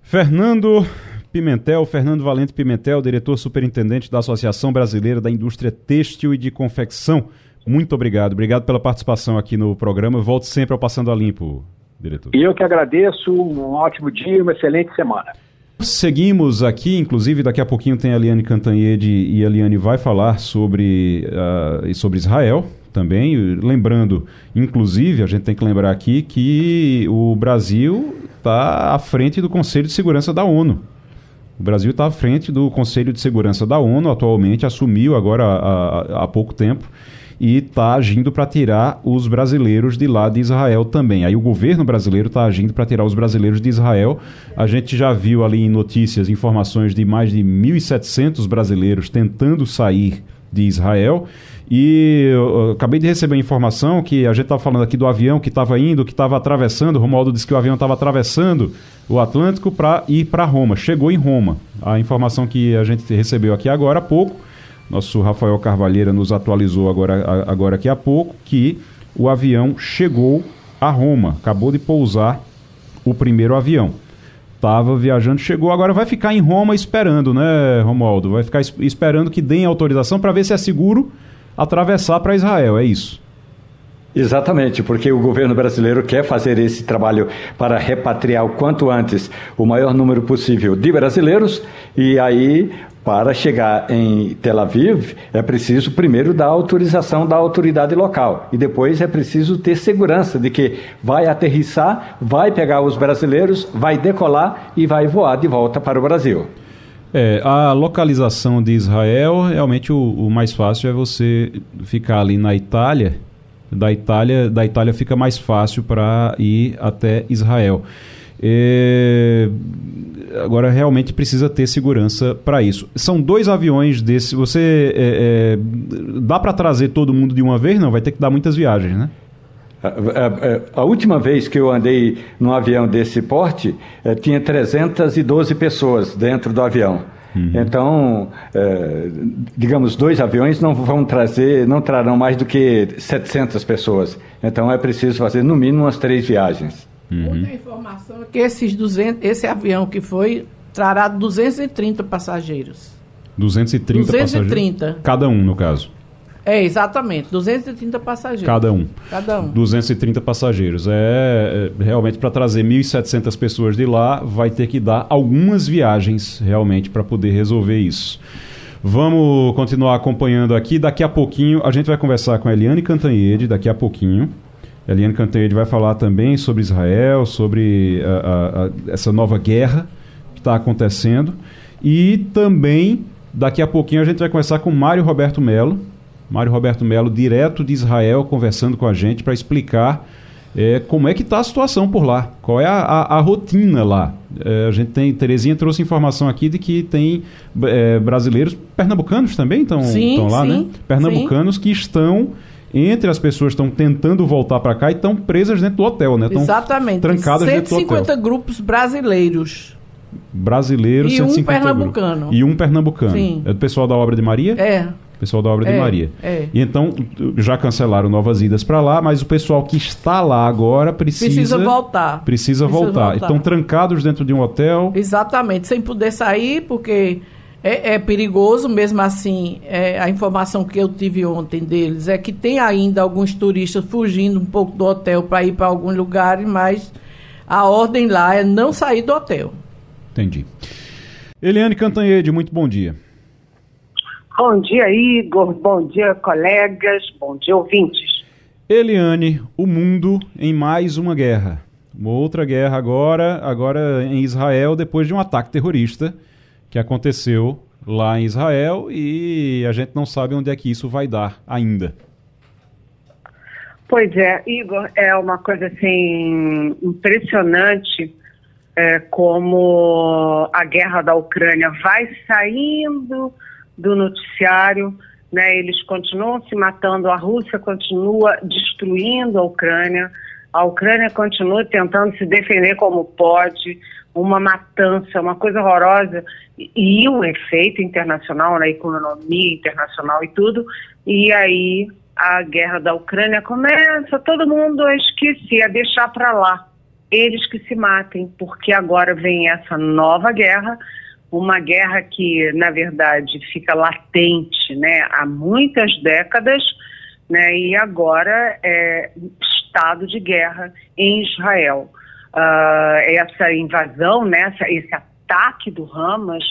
Fernando Pimentel, Fernando Valente Pimentel, diretor superintendente da Associação Brasileira da Indústria Têxtil e de Confecção. Muito obrigado. Obrigado pela participação aqui no programa. Volte sempre ao Passando a Limpo, diretor. E eu que agradeço. Um ótimo dia e uma excelente semana. Seguimos aqui, inclusive daqui a pouquinho tem a Eliane Cantanhede e a Eliane vai falar sobre, uh, sobre Israel, também. Lembrando, inclusive, a gente tem que lembrar aqui que o Brasil está à frente do Conselho de Segurança da ONU. O Brasil está à frente do Conselho de Segurança da ONU, atualmente assumiu agora há, há pouco tempo e está agindo para tirar os brasileiros de lá de Israel também. Aí o governo brasileiro está agindo para tirar os brasileiros de Israel. A gente já viu ali em notícias informações de mais de 1.700 brasileiros tentando sair de Israel. E acabei de receber a informação que a gente estava falando aqui do avião que estava indo, que estava atravessando. Romualdo disse que o avião estava atravessando o Atlântico para ir para Roma. Chegou em Roma. A informação que a gente recebeu aqui agora há pouco, nosso Rafael Carvalheira nos atualizou agora, agora aqui há pouco, que o avião chegou a Roma. Acabou de pousar o primeiro avião. Estava viajando, chegou, agora vai ficar em Roma esperando, né, Romualdo? Vai ficar esperando que deem autorização para ver se é seguro atravessar para Israel, é isso? Exatamente, porque o governo brasileiro quer fazer esse trabalho para repatriar o quanto antes o maior número possível de brasileiros e aí para chegar em Tel Aviv é preciso primeiro dar autorização da autoridade local e depois é preciso ter segurança de que vai aterrissar, vai pegar os brasileiros, vai decolar e vai voar de volta para o Brasil. É, a localização de Israel, realmente o, o, mais fácil é você ficar ali na Itália. Da Itália, da Itália fica mais fácil para ir até Israel. É, agora realmente precisa ter segurança para isso. São dois aviões desse. Você é, é dá para trazer todo mundo de uma vez? Não, vai ter que dar muitas viagens, né? A, a, a, última vez que eu andei num avião desse porte, eh, tinha 312 pessoas dentro do avião. Uhum. Então, eh, digamos, dois aviões não vão trazer, não trarão mais do que 700 pessoas. Então, é preciso fazer no mínimo umas três viagens. Uhum. Outra informação é que esses 200, esse avião que foi trará 230 passageiros. 230, 230 passageiros? Cada um, no caso. É, exatamente. 230 passageiros. Cada um. Cada um. 230 passageiros. É, é realmente para trazer 1.700 pessoas de lá, vai ter que dar algumas viagens realmente para poder resolver isso. Vamos continuar acompanhando aqui. Daqui a pouquinho a gente vai conversar com a Eliane Cantanhede, daqui a pouquinho. Eliane Cantanhede vai falar também sobre Israel, sobre a, a, a, essa nova guerra que está acontecendo. E também, daqui a pouquinho, a gente vai conversar com Mário Roberto Melo, Mário Roberto Melo, direto de Israel, conversando com a gente para explicar é, como é que está a situação por lá, qual é a, a, a rotina lá. É, a gente tem, Terezinha trouxe informação aqui de que tem é, brasileiros, pernambucanos também estão lá, sim, né? Pernambucanos sim. que estão entre as pessoas estão tentando voltar para cá e estão presas dentro do hotel, né? Exatamente. Trancadas dentro do hotel. 150 grupos brasileiros brasileiros, E um 150 pernambucano. grupos. E um pernambucano. Sim. É do pessoal da Obra de Maria? É. Pessoal da Obra de É, Maria. é. E então já cancelaram novas idas para lá, mas o pessoal que está lá agora precisa Precisa voltar. Precisa, Precisa voltar. voltar. Estão trancados dentro de um hotel. Exatamente, sem poder sair, porque é, é perigoso, mesmo assim, é, a informação que eu tive ontem deles é que tem ainda alguns turistas fugindo um pouco do hotel para ir para alguns lugares, mas a ordem lá é não sair do hotel. Entendi. Eliane Cantanhede, muito bom dia. Bom dia, Igor. Bom dia, colegas. Bom dia, ouvintes. Eliane, o mundo em mais uma guerra. Uma outra guerra agora, agora em Israel, depois de um ataque terrorista que aconteceu lá em Israel e a gente não sabe onde é que isso vai dar ainda. Pois é, Igor, é uma coisa assim impressionante é, como a guerra da Ucrânia vai saindo do noticiário, né? Eles continuam se matando, a Rússia continua destruindo a Ucrânia, a Ucrânia continua tentando se defender como pode, uma matança, uma coisa horrorosa e, e um efeito internacional na economia internacional e tudo. E aí a guerra da Ucrânia começa, todo mundo a esquecer, a deixar para lá. Eles que se matem, porque agora vem essa nova guerra, uma guerra que, na verdade, fica latente né, há muitas décadas, né, e agora é estado de guerra em Israel. Uh, essa invasão, né, essa, esse ataque do Hamas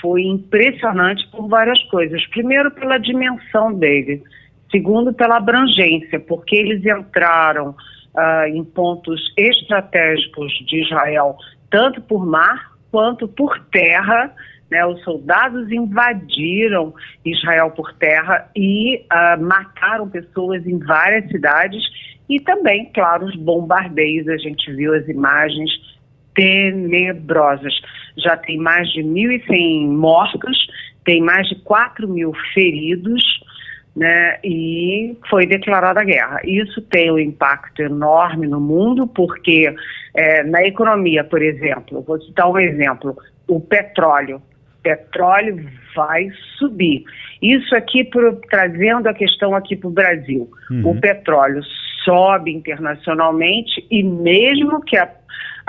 foi impressionante por várias coisas. Primeiro, pela dimensão dele. Segundo, pela abrangência, porque eles entraram uh, em pontos estratégicos de Israel, tanto por mar quanto por terra. Né, os soldados invadiram Israel por terra e uh, mataram pessoas em várias cidades e também, claro, os bombardeios. A gente viu as imagens tenebrosas. Já tem mais de 1.100 mortos, tem mais de 4 mil feridos né, e foi declarada a guerra. Isso tem um impacto enorme no mundo, porque é, na economia, por exemplo, vou citar um exemplo, o petróleo. Petróleo vai subir. Isso aqui pro, trazendo a questão aqui para o Brasil. Uhum. O petróleo sobe internacionalmente e mesmo que a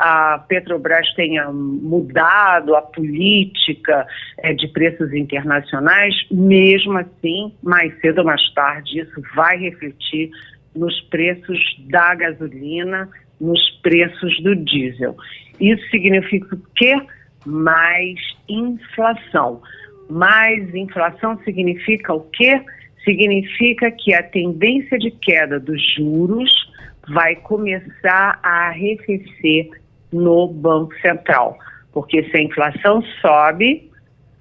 a Petrobras tenha mudado a política é, de preços internacionais, mesmo assim, mais cedo ou mais tarde, isso vai refletir nos preços da gasolina, nos preços do diesel. Isso significa o quê? Mais inflação. Mais inflação significa o quê? Significa que a tendência de queda dos juros vai começar a arrefecer no Banco Central. Porque se a inflação sobe,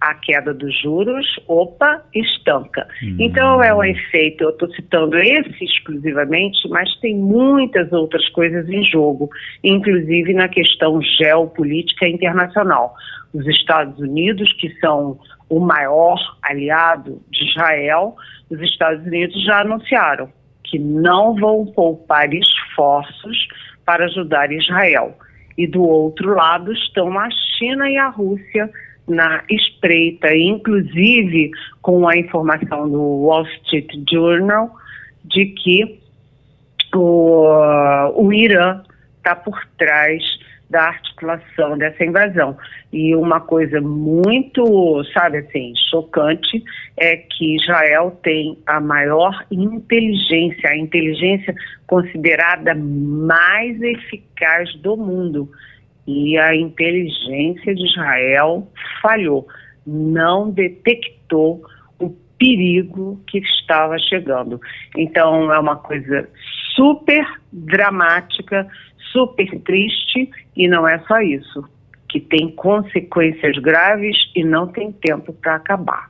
a queda dos juros, opa, estanca. Hum. Então é um efeito, eu estou citando esse exclusivamente, mas tem muitas outras coisas em jogo, inclusive na questão geopolítica internacional. Os Estados Unidos, que são o maior aliado de Israel, os Estados Unidos já anunciaram que não vão poupar esforços para ajudar Israel. E do outro lado estão a China e a Rússia na espreita, inclusive com a informação do Wall Street Journal de que o, o Irã está por trás da articulação dessa invasão. E uma coisa muito, sabe assim, chocante é que Israel tem a maior inteligência, a inteligência considerada mais eficaz do mundo. E a inteligência de Israel falhou, não detectou o perigo que estava chegando. Então é uma coisa super dramática, super triste e não é só isso, que tem consequências graves e não tem tempo para acabar.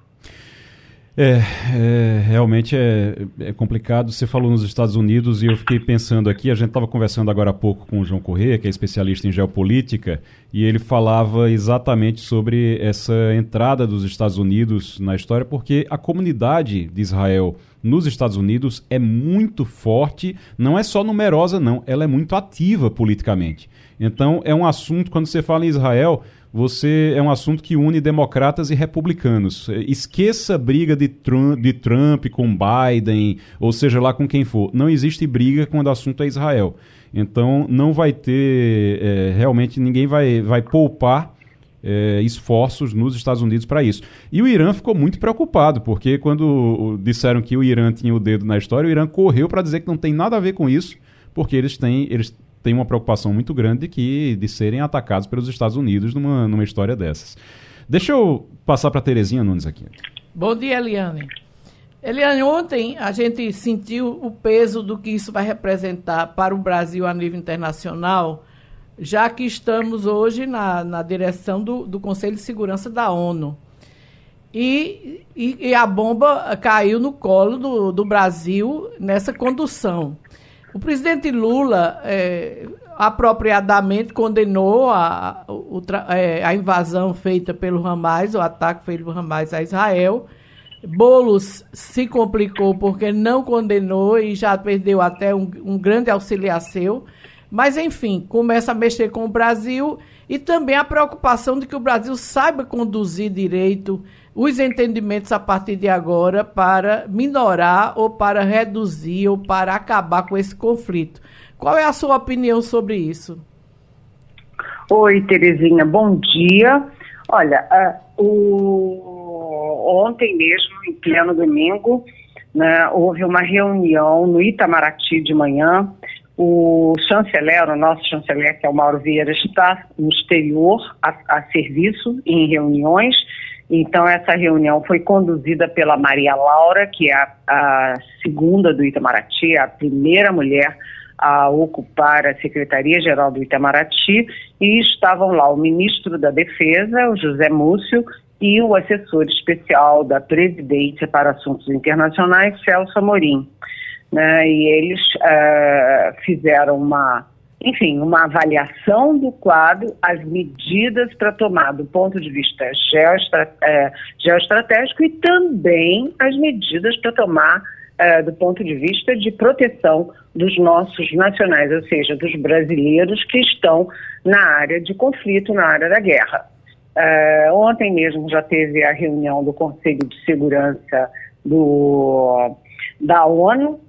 É, é, realmente é, é, complicado. Você falou nos Estados Unidos e eu fiquei pensando aqui. A gente estava conversando agora há pouco com o João Corrêa, que é especialista em geopolítica, e ele falava exatamente sobre essa entrada dos Estados Unidos na história, porque a comunidade de Israel nos Estados Unidos é muito forte, não é só numerosa, não, ela é muito ativa politicamente. Então, é um assunto, quando você fala em Israel, você é um assunto que une democratas e republicanos. Esqueça a briga de Trump, de Trump com Biden, ou seja lá com quem for. Não existe briga quando o assunto é Israel. Então não vai ter, é, realmente ninguém vai, vai poupar é, esforços nos Estados Unidos para isso. E o Irã ficou muito preocupado, porque quando disseram que o Irã tinha o dedo na história, o Irã correu para dizer que não tem nada a ver com isso, porque eles têm, eles têm uma preocupação muito grande de, que, de serem atacados pelos Estados Unidos numa, numa história dessas. Deixa eu passar para Terezinha Nunes aqui. Bom dia, Eliane. Eliane, ontem a gente sentiu o peso do que isso vai representar para o Brasil a nível internacional já que estamos hoje na, na direção do, do Conselho de Segurança da ONU. E, e, e, a bomba caiu no colo do, do Brasil nessa condução. O presidente Lula é, apropriadamente condenou a, o, é, a invasão feita pelo Hamas, o ataque feito pelo Hamas a Israel. Bolos se complicou porque não condenou e já perdeu até um, um grande auxiliar seu. Mas, enfim, começa a mexer com o Brasil e também a preocupação de que o Brasil saiba conduzir direito os entendimentos a partir de agora para minorar ou para reduzir ou para acabar com esse conflito. Qual é a sua opinião sobre isso? Oi, Terezinha, bom dia. Olha, uh, o... ontem mesmo, em pleno domingo, né, houve uma reunião no Itamaraty de manhã o chanceler, o nosso chanceler, que é o Mauro Vieira, está no exterior a, a serviço, em reuniões. Então, essa reunião foi conduzida pela Maria Laura, que é a, a segunda do Itamaraty, a primeira mulher a ocupar a Secretaria-Geral do Itamaraty, e estavam lá o ministro da Defesa, o José Múcio, e o assessor especial da Presidência para Assuntos Internacionais, Celso Amorim né, e eles uh, fizeram uma, enfim, uma avaliação do quadro, as medidas para tomar do ponto de vista geostra uh, geoestratégico e também as medidas para tomar uh, do ponto de vista de proteção dos nossos nacionais, ou seja, dos brasileiros que estão na área de conflito, na área da guerra. ontem mesmo já teve a reunião do Conselho de Segurança do, da ONU,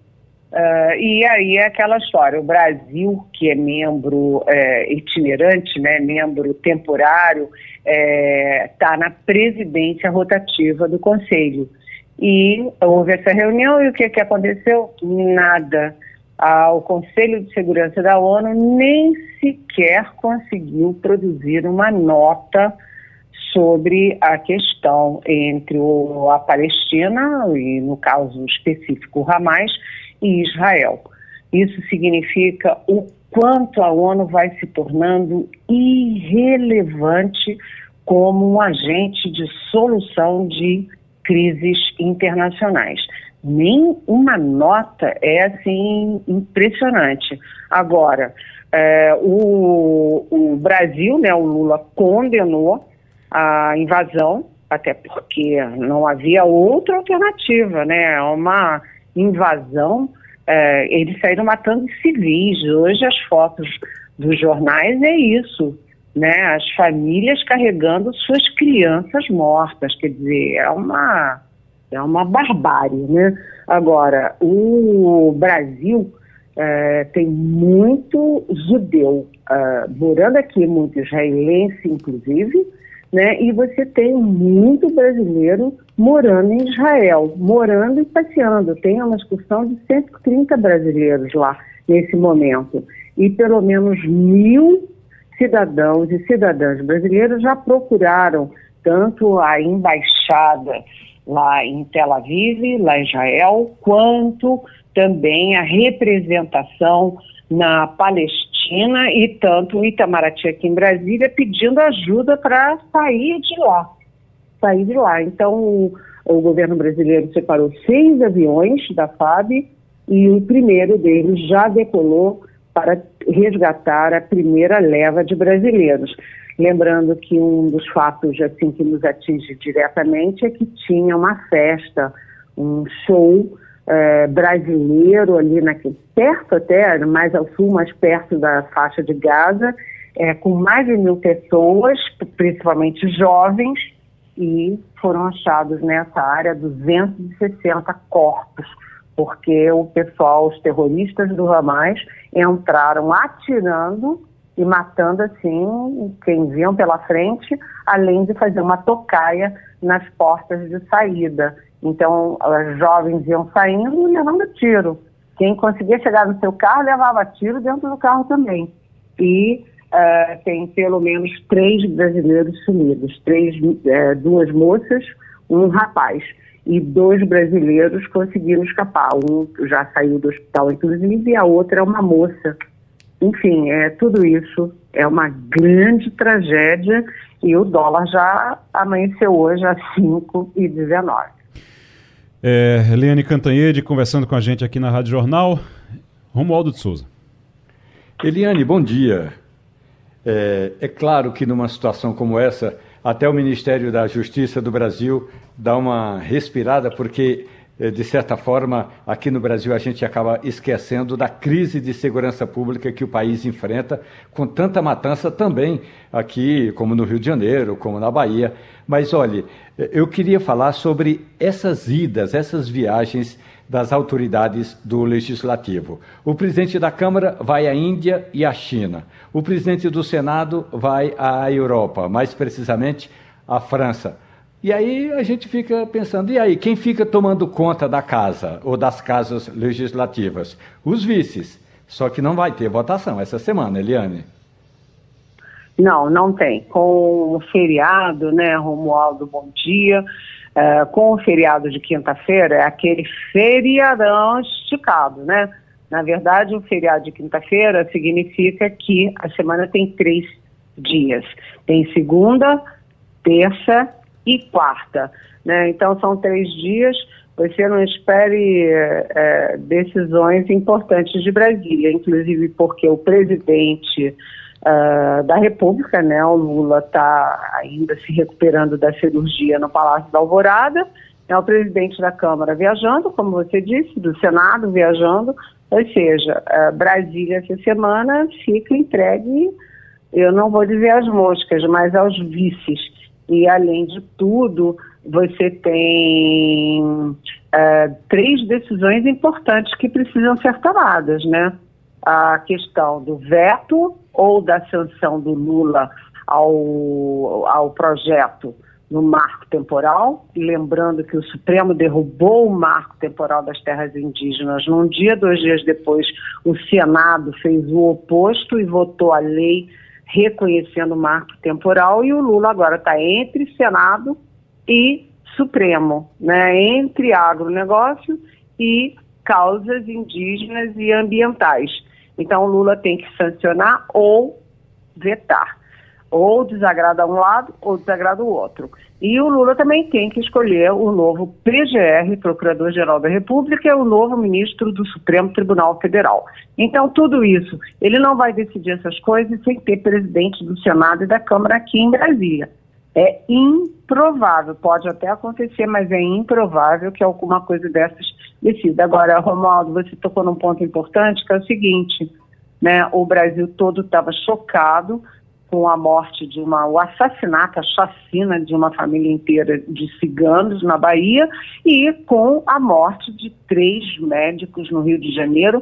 Uh, e aí é aquela história, o Brasil, que é membro é, itinerante, né, membro temporário, está é, tá na presidência rotativa do Conselho. E houve essa reunião e o que, que aconteceu? Nada. Ah, o Conselho de Segurança da ONU nem sequer conseguiu produzir uma nota sobre a questão entre o, a Palestina, e no caso específico Hamas, e Israel. Isso significa o quanto a ONU vai se tornando irrelevante como um agente de solução de crises internacionais. Nem uma nota é assim impressionante. Agora, é, o, o Brasil, né, o Lula condenou a invasão, até porque não havia outra alternativa, né? É uma invasão, é, eles saíram matando civis. Hoje as fotos dos jornais é isso, né? As famílias carregando suas crianças mortas, quer dizer, é uma é uma barbárie, né? Agora, o Brasil é, tem muito judeu é, morando aqui, muito israelense, inclusive, né? E você tem muito brasileiro morando em Israel, morando e passeando. Tem uma excursão de 130 brasileiros lá nesse momento. E pelo menos mil cidadãos e cidadãs brasileiros já procuraram tanto a embaixada lá em Tel Aviv, lá em Israel, quanto também a representação na Palestina e tanto o Itamaraty aqui em Brasília pedindo ajuda para sair de lá. Sair de lá. Então, o, o governo brasileiro separou seis aviões da FAB e o primeiro deles já decolou para resgatar a primeira leva de brasileiros. Lembrando que um dos fatos assim que nos atinge diretamente é que tinha uma festa, um show é, brasileiro ali naquele, perto até, mais ao sul, mais perto da faixa de Gaza, é, com mais de mil pessoas, principalmente jovens, e foram achados nessa área 260 corpos, porque o pessoal, os terroristas do Hamas, entraram atirando e matando assim quem viam pela frente, além de fazer uma tocaia nas portas de saída. Então, os jovens iam saindo e levando tiro. Quem conseguia chegar no seu carro levava tiro dentro do carro também. E uh, tem pelo menos três brasileiros sumidos, três, uh, duas moças, um rapaz. E dois brasileiros conseguiram escapar. Um já saiu do hospital, inclusive, e a outra é uma moça enfim, é, tudo isso é uma grande tragédia e o dólar já amanheceu hoje a 5,19. É, Eliane Cantanhede conversando com a gente aqui na Rádio Jornal. Romualdo de Souza. Eliane, bom dia. É, é claro que numa situação como essa, até o Ministério da Justiça do Brasil dá uma respirada, porque de certa forma, aqui no Brasil a gente acaba esquecendo da crise de segurança pública que o país enfrenta, com tanta matança também aqui, como no Rio de Janeiro, como na Bahia. Mas olhe, eh, eu queria falar sobre essas idas, essas viagens das autoridades do Legislativo. O presidente da Câmara vai à Índia e à China. O presidente do Senado vai à Europa, mais precisamente à França. E aí a gente fica pensando, e aí, quem fica tomando conta da casa ou das casas legislativas? Os vices. Só que não vai ter votação essa semana, Eliane. Não, não tem. Com o feriado, né, Romualdo, bom dia. Uh, com o feriado de quinta-feira, é aquele feriadão esticado, né? Na verdade, o feriado de quinta-feira significa que a semana tem três dias. Tem segunda, terça e quarta. Né? Então, são três dias. Você não espere é, decisões importantes de Brasília, inclusive porque o presidente uh, da República, né, o Lula, está ainda se recuperando da cirurgia no Palácio da Alvorada. É o presidente da Câmara viajando, como você disse, do Senado viajando. Ou seja, uh, Brasília essa semana fica entregue, eu não vou dizer às moscas, mas aos vices e, além de tudo, você tem uh, três decisões importantes que precisam ser tomadas, né? A questão do veto ou da sanção do Lula ao, ao projeto no marco temporal, lembrando que o Supremo derrubou o marco temporal das terras indígenas num dia, dois dias depois, o Senado fez o oposto e votou a lei reconhecendo o marco temporal e o Lula agora está entre Senado e Supremo, né, entre agronegócio e causas indígenas e ambientais. Então o Lula tem que sancionar ou vetar. Ou desagrada um lado ou desagrada o outro. E o Lula também tem que escolher o novo PGR, Procurador-Geral da República, e o novo ministro do Supremo Tribunal Federal. Então, tudo isso, ele não vai decidir essas coisas sem ter presidente do Senado e da Câmara aqui em Brasília. É improvável, pode até acontecer, mas é improvável que alguma coisa dessas decida. Agora, Romualdo, você tocou num ponto importante, que é o seguinte, né, o Brasil todo estava chocado com a morte de uma, o assassinato, a chacina de uma família inteira de ciganos na Bahia e com a morte de três médicos no Rio de Janeiro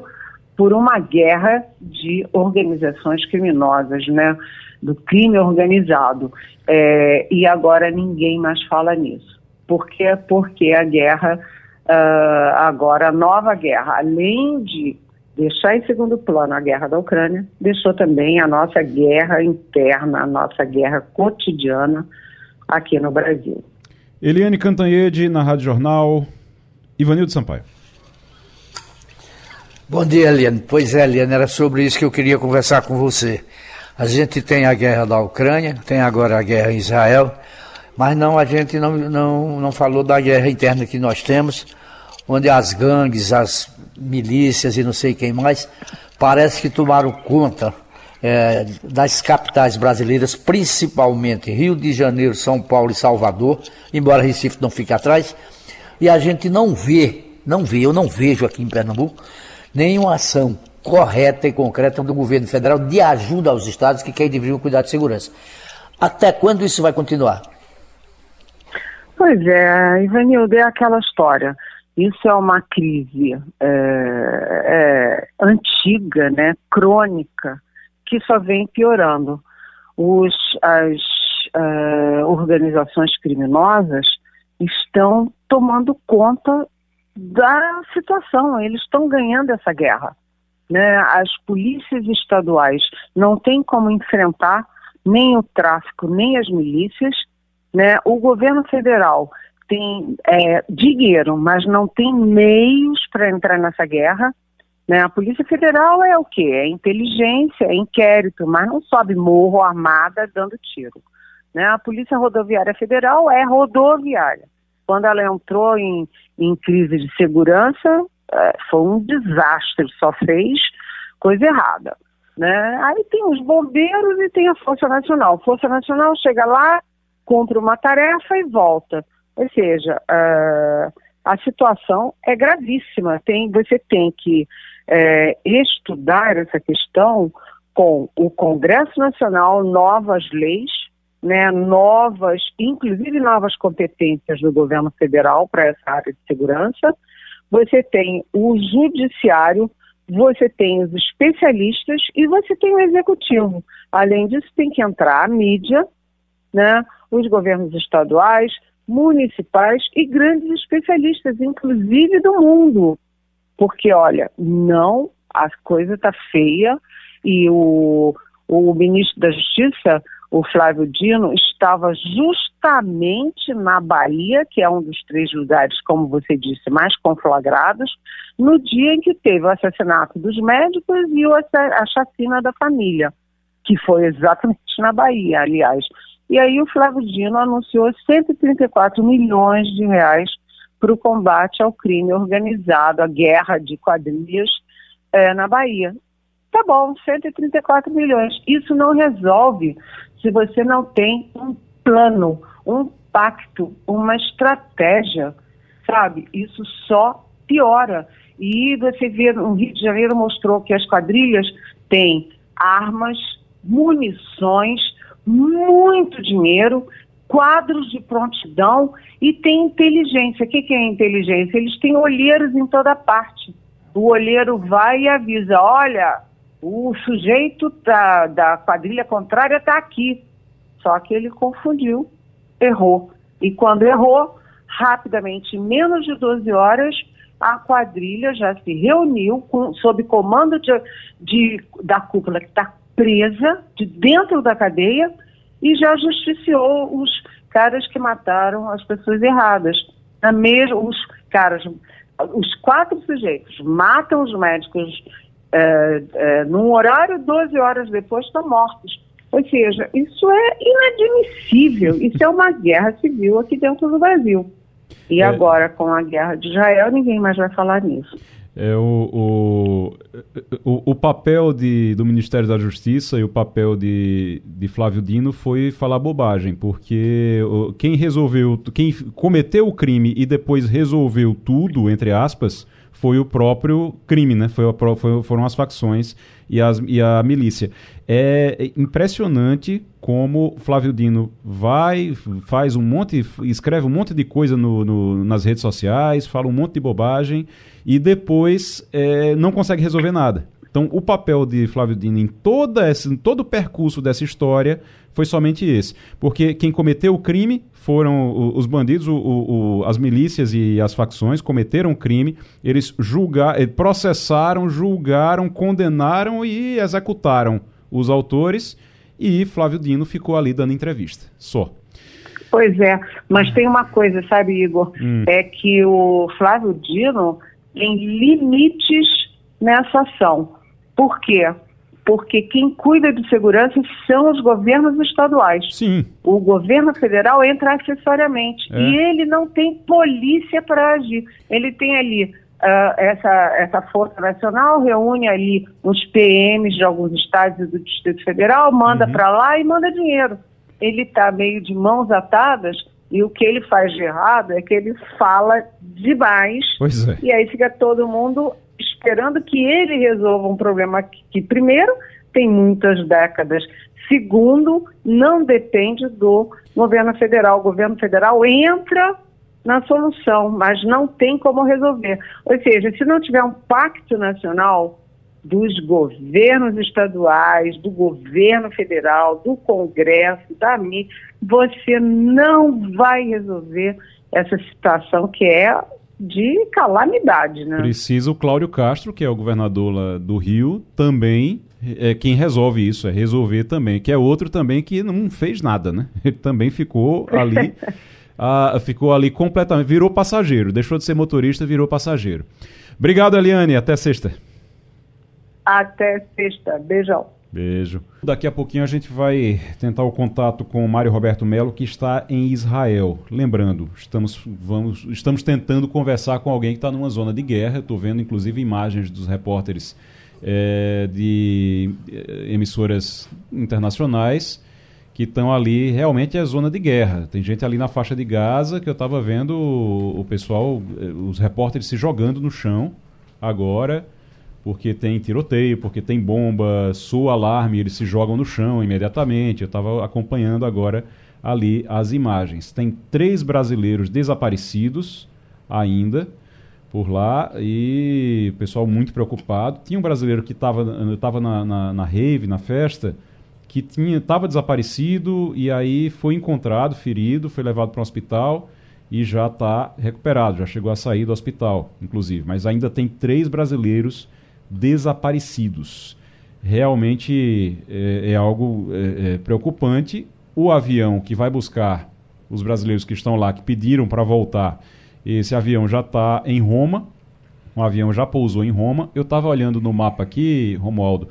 por uma guerra de organizações criminosas, né, do crime organizado. É, e agora ninguém mais fala nisso. Por quê? Porque a guerra, uh, agora a nova guerra, além de deixar em segundo plano a guerra da Ucrânia, deixou também a nossa guerra interna, a nossa guerra cotidiana aqui no Brasil. Eliane Cantanhede, na Rádio Jornal. Ivanildo Sampaio. Bom dia, Eliane. Pois é, Eliane, era sobre isso que eu queria conversar com você. A gente tem a guerra da Ucrânia, tem agora a guerra em Israel, mas não, a gente não, não, não falou da guerra interna que nós temos, onde as gangues, as milícias e não sei quem mais, parece que tomaram conta é, das capitais brasileiras, principalmente Rio de Janeiro, São Paulo e Salvador, embora Recife não fique atrás, e a gente não vê, não vê, eu não vejo aqui em Pernambuco, nenhuma ação correta e concreta do governo federal de ajuda aos estados que querem deveriam cuidar de segurança. Até quando isso vai continuar? Pois é, Ivanildo, é aquela história. Isso é uma crise é, é, antiga, né, crônica, que só vem piorando. Os, as uh, organizações criminosas estão tomando conta da situação, eles estão ganhando essa guerra. Né? As polícias estaduais não têm como enfrentar nem o tráfico, nem as milícias. Né? O governo federal tem é, dinheiro, mas não tem meios para entrar nessa guerra. Né? A Polícia Federal é o quê? É inteligência, é inquérito, mas não sobe morro armada dando tiro. Né? A Polícia Rodoviária Federal é rodoviária. Quando ela entrou em, em crise de segurança, é, foi um desastre, só fez coisa errada. Né? Aí tem os bombeiros e tem a Força Nacional. A Força Nacional chega lá, cumpre uma tarefa e volta. Ou seja, uh, a situação é gravíssima. Tem, você tem que uh, estudar essa questão com o Congresso Nacional, novas leis, né, novas, inclusive novas competências do governo federal para essa área de segurança. Você tem o judiciário, você tem os especialistas e você tem o executivo. Além disso, tem que entrar a mídia, né, os governos estaduais, municipais e grandes especialistas, inclusive do mundo. Porque, olha, não, a coisa está feia e o, o ministro da Justiça o Flávio Dino estava justamente na Bahia, que é um dos três lugares, como você disse, mais conflagrados, no dia em que teve o assassinato dos médicos e a chacina da família, que foi exatamente na Bahia, aliás. E aí o Flávio Dino anunciou 134 milhões de reais para o combate ao crime organizado, a guerra de quadrilhas é, na Bahia. Tá bom, 134 milhões. Isso não resolve se você não tem um plano, um pacto, uma estratégia, sabe? Isso só piora. E você vê, o Rio de Janeiro mostrou que as quadrilhas têm armas, munições, muito dinheiro, quadros de prontidão e tem inteligência. O que, que é inteligência? Eles têm olheiros em toda parte. O olheiro vai e avisa: olha, o sujeito da, da quadrilha contrária está aqui. Só que ele confundiu, errou. E quando errou, rapidamente, em menos de 12 horas, a quadrilha já se reuniu com, sob comando de, de da cúpula que está presa de dentro da cadeia e já justiciou os caras que mataram as pessoas erradas. Na mesma, os caras, os quatro sujeitos matam os médicos é, é, num horário, 12 horas depois estão mortos. Ou seja, isso é inadmissível. Isso é uma guerra civil aqui dentro do Brasil. E é. agora, com a guerra de Israel, ninguém mais vai falar nisso. É, o, o, o, papel de, do Ministério da Justiça e o papel de, de Flávio Dino foi falar bobagem, porque quem resolveu, quem cometeu o crime e depois resolveu tudo, entre aspas, foi o próprio crime, né? Foi, foi, foram as facções e, as, e a milícia. É impressionante como Flávio Dino vai, faz um monte, escreve um monte de coisa no, no nas redes sociais, fala um monte de bobagem e depois é, não consegue resolver nada. Então, o papel de Flávio Dino em, toda esse, em todo o percurso dessa história foi somente esse. Porque quem cometeu o crime foram os bandidos, o, o, as milícias e as facções cometeram crime, eles julgaram, eh, processaram, julgaram, condenaram e executaram os autores e Flávio Dino ficou ali dando entrevista. Só. Pois é, mas tem uma coisa, sabe, Igor? Hum. É que o Flávio Dino tem limites nessa ação. Por quê? Porque quem cuida de segurança são os governos estaduais. Sim. O governo federal entra acessoriamente. É. E ele não tem polícia para agir. Ele tem ali uh, essa, essa Força Nacional, reúne ali os PMs de alguns estados e do Distrito Federal, manda uhum. para lá e manda dinheiro. Ele está meio de mãos atadas e o que ele faz de errado é que ele fala demais. Pois é. E aí fica todo mundo esperando que ele resolva um problema que, que primeiro, tem muitas décadas. Segundo, não depende do governo federal. O governo federal entra na solução, mas não tem como resolver. Ou seja, se não tiver um pacto nacional dos governos estaduais, do governo federal, do Congresso, da mídia, você não vai resolver essa situação que é de calamidade, né? Precisa o Cláudio Castro, que é o governador do Rio, também é quem resolve isso, é resolver também, que é outro também que não fez nada, né? <laughs> Ele também ficou ali, a, <laughs> ficou ali completamente, virou passageiro, deixou de ser motorista, virou passageiro. Obrigado, Eliane, até sexta. Até sexta, beijão. Beijo. Daqui a pouquinho a gente vai tentar o contato com o Mário Roberto Melo, que está em Israel. Lembrando, estamos, vamos, estamos tentando conversar com alguém que está numa zona de guerra. Estou vendo, inclusive, imagens dos repórteres é, de é, emissoras internacionais que estão ali. Realmente é zona de guerra. Tem gente ali na faixa de Gaza que eu estava vendo o, o pessoal, é, os repórteres se jogando no chão agora porque tem tiroteio, porque tem bomba, soa alarme, eles se jogam no chão imediatamente. Eu estava acompanhando agora ali as imagens. Tem três brasileiros desaparecidos ainda por lá e o pessoal muito preocupado. Tinha um brasileiro que estava tava na, na, na rave, na festa, que estava desaparecido e aí foi encontrado, ferido, foi levado para um hospital e já está recuperado, já chegou a sair do hospital, inclusive. Mas ainda tem três brasileiros desaparecidos. Realmente é, é algo é, é, preocupante. O avião que vai buscar os brasileiros que estão lá, que pediram para voltar, esse avião já está em Roma. O avião já pousou em Roma. Eu estava olhando no mapa aqui, Romualdo.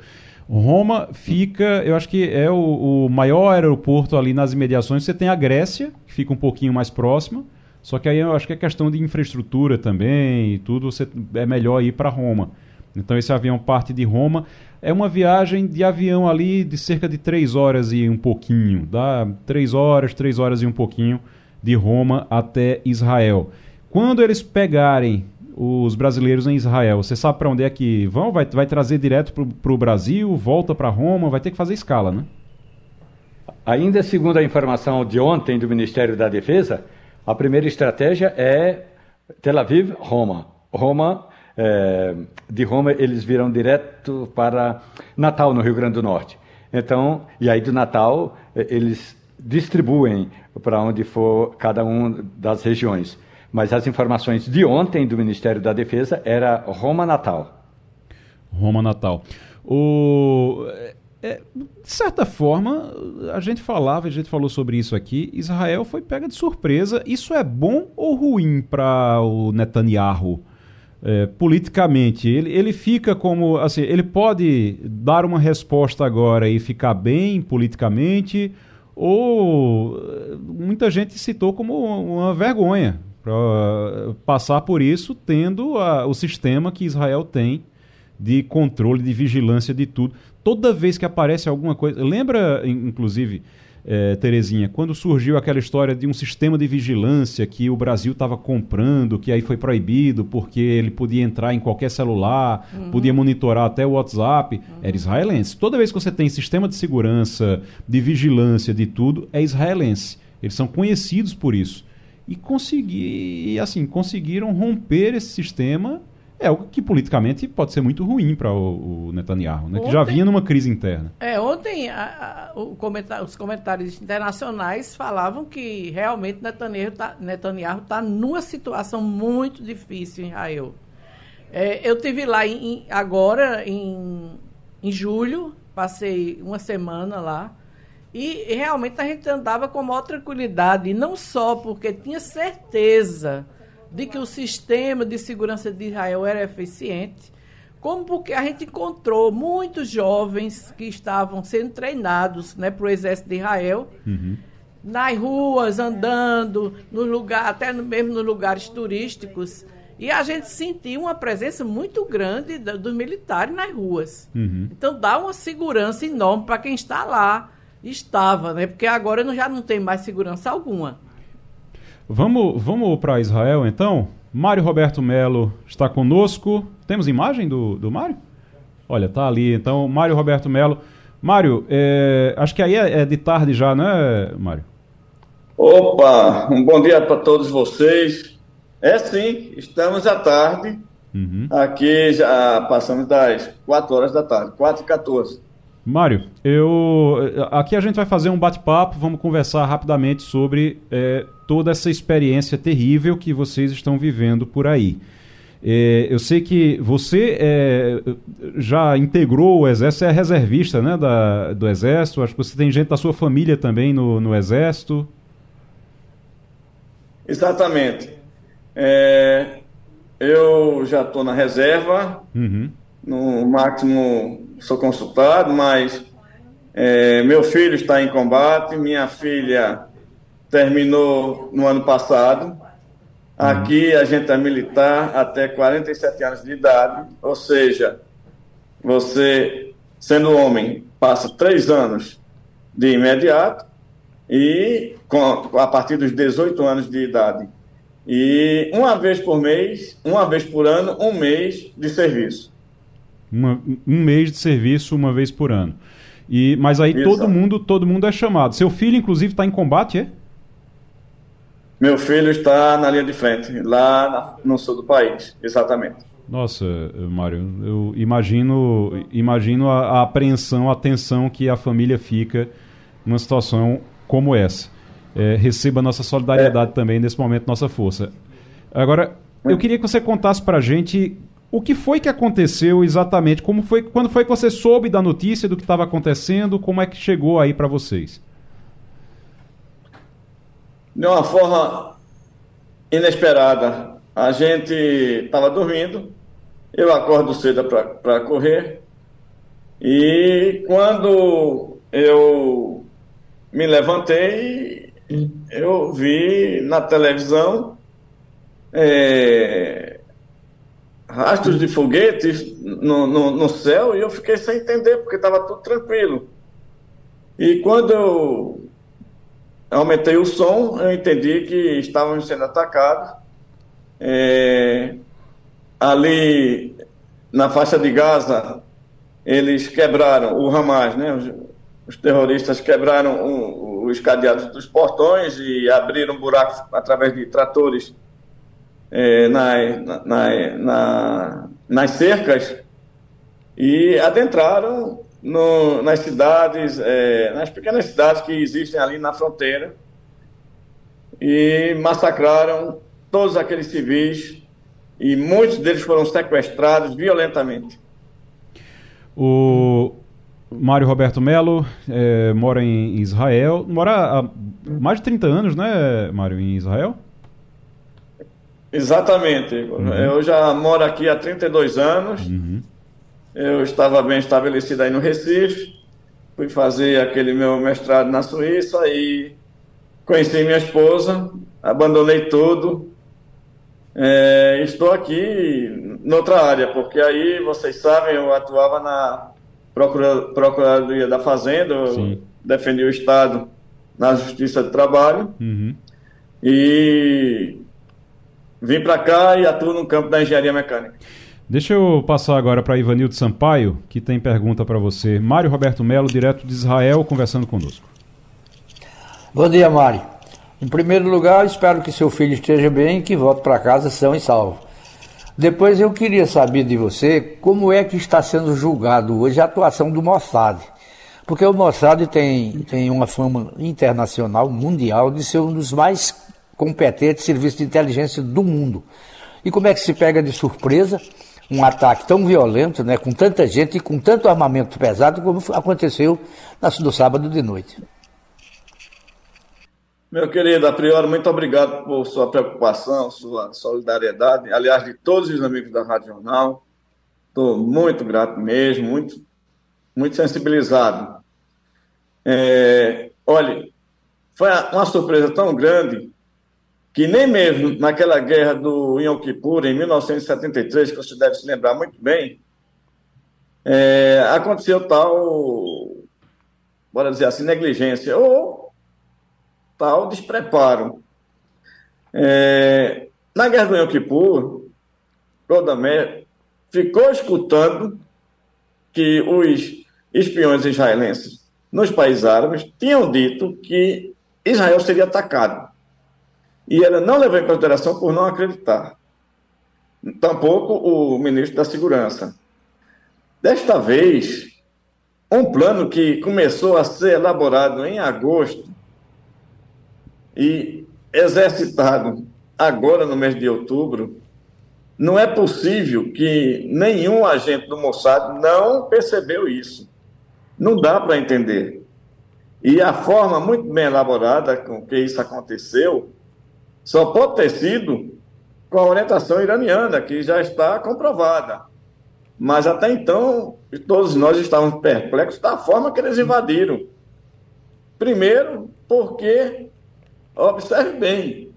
Roma fica, eu acho que é o, o, maior aeroporto ali nas imediações. Você tem a Grécia, que fica um pouquinho mais próxima. Só que aí eu acho que é questão de infraestrutura também e tudo. Você, é melhor ir para Roma. Então esse avião parte de Roma. É uma viagem de avião ali de cerca de três horas e um pouquinho. Dá três horas, três horas e um pouquinho de Roma até Israel. Quando eles pegarem os brasileiros em Israel, você sabe para onde é que vão? Vai, vai trazer direto para o Brasil, volta para Roma, vai ter que fazer escala, né? Ainda segundo a informação de ontem do Ministério da Defesa, a primeira estratégia é Tel Aviv, Roma. Roma é, de Roma eles viram direto para Natal, no Rio Grande do Norte. Então, e aí do Natal é, eles distribuem para onde for cada um das regiões. Mas as informações de ontem do Ministério da Defesa era Roma Natal. Roma Natal. O é, de certa forma, a gente falava, a gente falou sobre isso aqui. Israel foi pega de surpresa. Isso é bom ou ruim para o Netanyahu? É, politicamente, ele, ele fica como. assim Ele pode dar uma resposta agora e ficar bem politicamente, ou muita gente citou como uma vergonha para passar por isso, tendo a, o sistema que Israel tem de controle, de vigilância de tudo. Toda vez que aparece alguma coisa. Lembra, inclusive é, Terezinha, quando surgiu aquela história de um sistema de vigilância que o Brasil estava comprando, que aí foi proibido porque ele podia entrar em qualquer celular, uhum. podia monitorar até o WhatsApp, uhum. era israelense. Toda vez que você tem sistema de segurança, de vigilância, de tudo, é israelense. Eles são conhecidos por isso. E consegui, assim, conseguiram romper esse sistema é algo que politicamente pode ser muito ruim para o, o, Netanyahu, né? Ontem, que já vinha numa crise interna. É, ontem a, a, comentário, os comentários internacionais falavam que realmente Netanyahu está tá numa situação muito difícil em Israel. É, eu tive lá em, agora em, em julho, passei uma semana lá. E realmente a gente andava com maior tranquilidade, não só porque tinha certeza de que o sistema de segurança de Israel era eficiente, como porque a gente encontrou muitos jovens que estavam sendo treinados né, para o exército de Israel, uhum. nas ruas, andando, no lugar, até mesmo nos lugares turísticos. E a gente sentiu uma presença muito grande dos militares nas ruas. Uhum. Então dá uma segurança enorme para quem está lá. Estava, né? Porque agora já não tem mais segurança alguma. Vamos, vamos para Israel então? Mário Roberto Melo está conosco. Temos imagem do, do Mário? Olha, tá ali. Então, Mário Roberto Melo. Mário, é, acho que aí é, é de tarde já, né, Mário? Opa, um bom dia para todos vocês. É sim, estamos à tarde. Uhum. Aqui já passamos das 4 horas da tarde, 4 e 14. Mário, eu aqui a gente vai fazer um bate-papo, vamos conversar rapidamente sobre é, toda essa experiência terrível que vocês estão vivendo por aí. É, eu sei que você é, já integrou o Exército, é reservista né, da, do Exército, acho que você tem gente da sua família também no, no Exército. Exatamente. É, eu já estou na reserva, uhum. no máximo sou consultado, mas é, meu filho está em combate, minha filha terminou no ano passado. Aqui a gente é militar até 47 anos de idade, ou seja, você, sendo homem, passa três anos de imediato e com, a partir dos 18 anos de idade. E uma vez por mês, uma vez por ano, um mês de serviço. Uma, um mês de serviço, uma vez por ano. E, mas aí todo mundo, todo mundo é chamado. Seu filho, inclusive, está em combate, é? Meu filho está na linha de frente, lá no sul do país, exatamente. Nossa, Mário, eu imagino, imagino a, a, apreensão, a tensão que a família fica numa situação como essa. É, receba nossa solidariedade é. também nesse momento, nossa força. Agora, eu queria que você contasse para a gente o que foi que aconteceu exatamente, como foi, quando foi que você soube da notícia do que estava acontecendo, como é que chegou aí para vocês? De uma forma inesperada. A gente estava dormindo, eu acordo cedo para correr, e quando eu me levantei, eu vi na televisão é, rastros de foguetes no, no, no, céu e eu fiquei sem entender, porque estava tudo tranquilo. E quando eu aumentei o som, eu entendi que estávamos sendo atacados. É, ali na faixa de Gaza, eles quebraram o Hamas, né? Os, os terroristas quebraram o, os cadeados dos portões e abriram buracos através de tratores é, na, na, na, nas cercas e adentraram no, nas cidades, é, nas pequenas cidades que existem ali na fronteira e massacraram todos aqueles civis e muitos deles foram sequestrados violentamente. O Mário Roberto Melo é, mora em Israel, mora há mais de 30 anos, né, Mário, em Israel? Exatamente. Uhum. Eu já moro aqui há 32 anos. Uhum. Eu estava bem estabelecido aí no Recife, fui fazer aquele meu mestrado na Suíça e conheci minha esposa, abandonei tudo. É, estou aqui noutra área, porque aí, vocês sabem, eu atuava na Procuradoria da Fazenda, defendi o Estado na Justiça de Trabalho. Uhum. E vim para cá e atuo no campo da engenharia mecânica. Deixa eu passar agora para Ivanildo Sampaio, que tem pergunta para você. Mário Roberto Melo, direto de Israel, conversando conosco. Bom dia, Mário. Em primeiro lugar, espero que seu filho esteja bem e que volte para casa são e salvo. Depois eu queria saber de você como é que está sendo julgado hoje a atuação do Mossad. Porque o Mossad tem, tem uma fama internacional, mundial, de ser um dos mais competentes serviços de inteligência do mundo. E como é que se pega de surpresa um ataque tão violento, né, com tanta gente e com tanto armamento pesado como aconteceu no sábado de noite. Meu querido, a priori, muito obrigado por sua preocupação, sua solidariedade, aliás, de todos os amigos da Rádio Jornal. Estou muito grato mesmo, muito, muito sensibilizado. É, olha, foi uma surpresa tão grande que nem mesmo naquela guerra do Yom Kippur, em 1973, que você deve se lembrar muito bem, é, aconteceu tal, bora dizer assim, negligência, ou tal despreparo. É, na Guerra do Yom Kippur, Goldamer ficou escutando que os espiões israelenses nos países árabes tinham dito que Israel seria atacado. E ela não levou em consideração por não acreditar. Tampouco o ministro da Segurança. Desta vez, um plano que começou a ser elaborado em agosto e exercitado agora no mês de outubro, não é possível que nenhum agente do Mossad não percebeu isso. Não dá para entender. E a forma muito bem elaborada com que isso aconteceu só pode ter sido com a orientação iraniana, que já está comprovada. Mas até então, todos nós estávamos perplexos da forma que eles invadiram. Primeiro, porque, observe bem,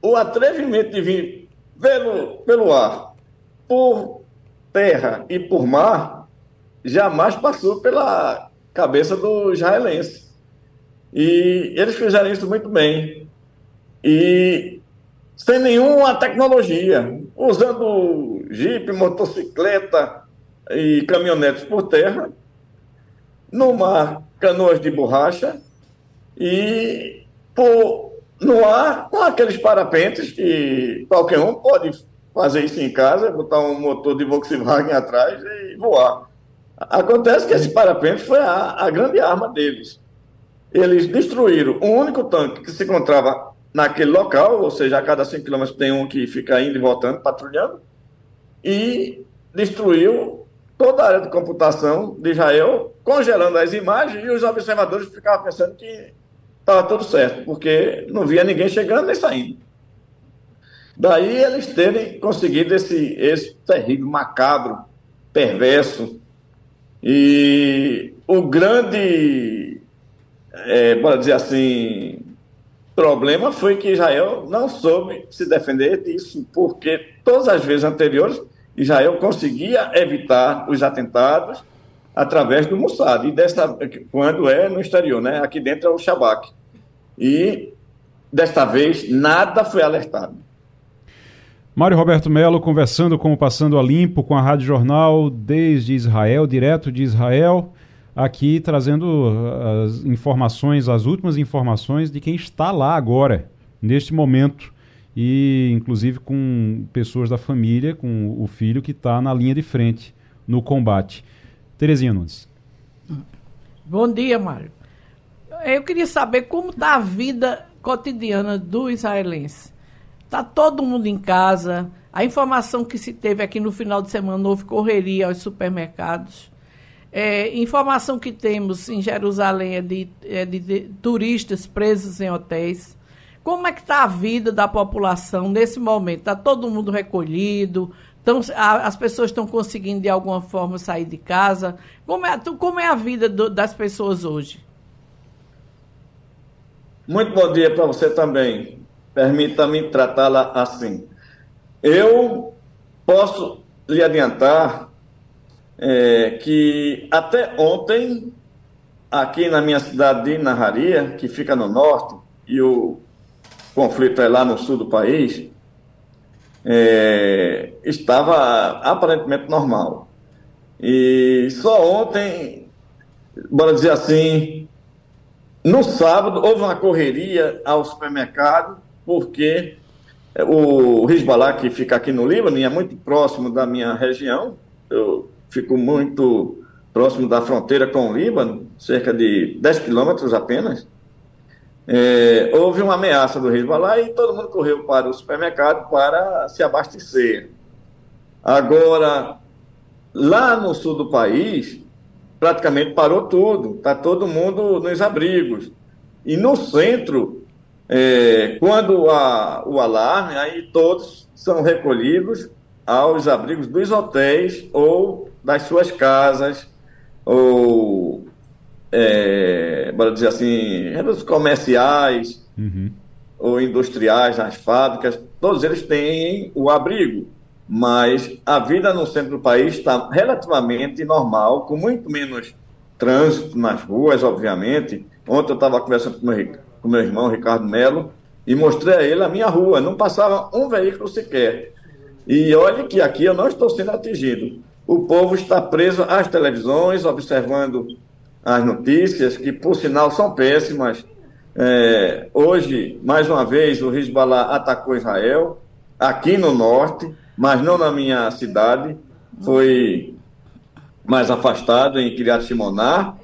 o atrevimento de vir pelo, pelo ar, por terra e por mar, jamais passou pela cabeça do israelense. E eles fizeram isso muito bem. E sem nenhuma tecnologia, usando jipe, motocicleta e caminhonetes por terra, no mar, canoas de borracha e por, no ar com aqueles parapentes que qualquer um pode fazer isso em casa, botar um motor de Volkswagen atrás e voar. Acontece que esse parapente foi a, a grande arma deles. Eles destruíram o único tanque que se encontrava naquele local, ou seja, a cada 5 quilômetros tem um que fica indo e voltando, patrulhando, e destruiu toda a área de computação de Israel, congelando as imagens, e os observadores ficavam pensando que estava tudo certo, porque não via ninguém chegando nem saindo. Daí eles terem conseguido esse, esse terrível, macabro, perverso, e o grande, é, para dizer assim, problema foi que Israel não soube se defender disso, porque todas as vezes anteriores Israel conseguia evitar os atentados através do Mossad, e desta, quando é no exterior, né? aqui dentro é o Shabak. E desta vez nada foi alertado. Mário Roberto Melo conversando com o Passando a Limpo com a Rádio Jornal desde Israel, direto de Israel, aqui trazendo uh, as informações, as últimas informações de quem está lá agora, neste momento, e inclusive com pessoas da família, com o filho que está na linha de frente no combate. Terezinha Nunes. Bom dia, Mário. Eu queria saber como está a vida cotidiana do israelense Está todo mundo em casa. A informação que se teve aqui no final de semana houve correria aos supermercados. É, informação que temos em Jerusalém é de, é de, de turistas presos em hotéis. Como é que está a vida da população nesse momento? Está todo mundo recolhido? Tão, a, as pessoas estão conseguindo de alguma forma sair de casa? Como é, como é a vida do, das pessoas hoje? Muito bom dia para você também permita-me tratá-la assim. Eu posso lhe adiantar é, que até ontem, aqui na minha cidade de Narraria, que fica no norte, e o conflito é lá no sul do país, é, estava aparentemente normal. E só ontem, bora dizer assim, no sábado houve uma correria ao supermercado porque o Hezbollah, que fica aqui no Líbano, e é muito próximo da minha região, eu fico muito próximo da fronteira com o Líbano, cerca de 10 quilômetros apenas, é, houve uma ameaça do Hezbollah e todo mundo correu para o supermercado para se abastecer. Agora, lá no sul do país, praticamente parou tudo, está todo mundo nos abrigos. E no centro, é, quando há o alarme, aí todos são recolhidos aos abrigos dos hotéis ou das suas casas, ou, é, para dizer assim, dos comerciais uhum. ou industriais, nas fábricas, todos eles têm o abrigo. Mas a vida no centro do país está relativamente normal, com muito menos trânsito nas ruas, obviamente. Ontem eu estava conversando com meu com meu irmão Ricardo Melo, e mostrei a ele a minha rua. Não passava um veículo sequer. E olhe que aqui eu não estou sendo atingido. O povo está preso às televisões, observando as notícias, que por sinal são péssimas. É, hoje, mais uma vez, o Hezbollah atacou Israel, aqui no norte, mas não na minha cidade. Foi mais afastado, em Kiryat Shimoná,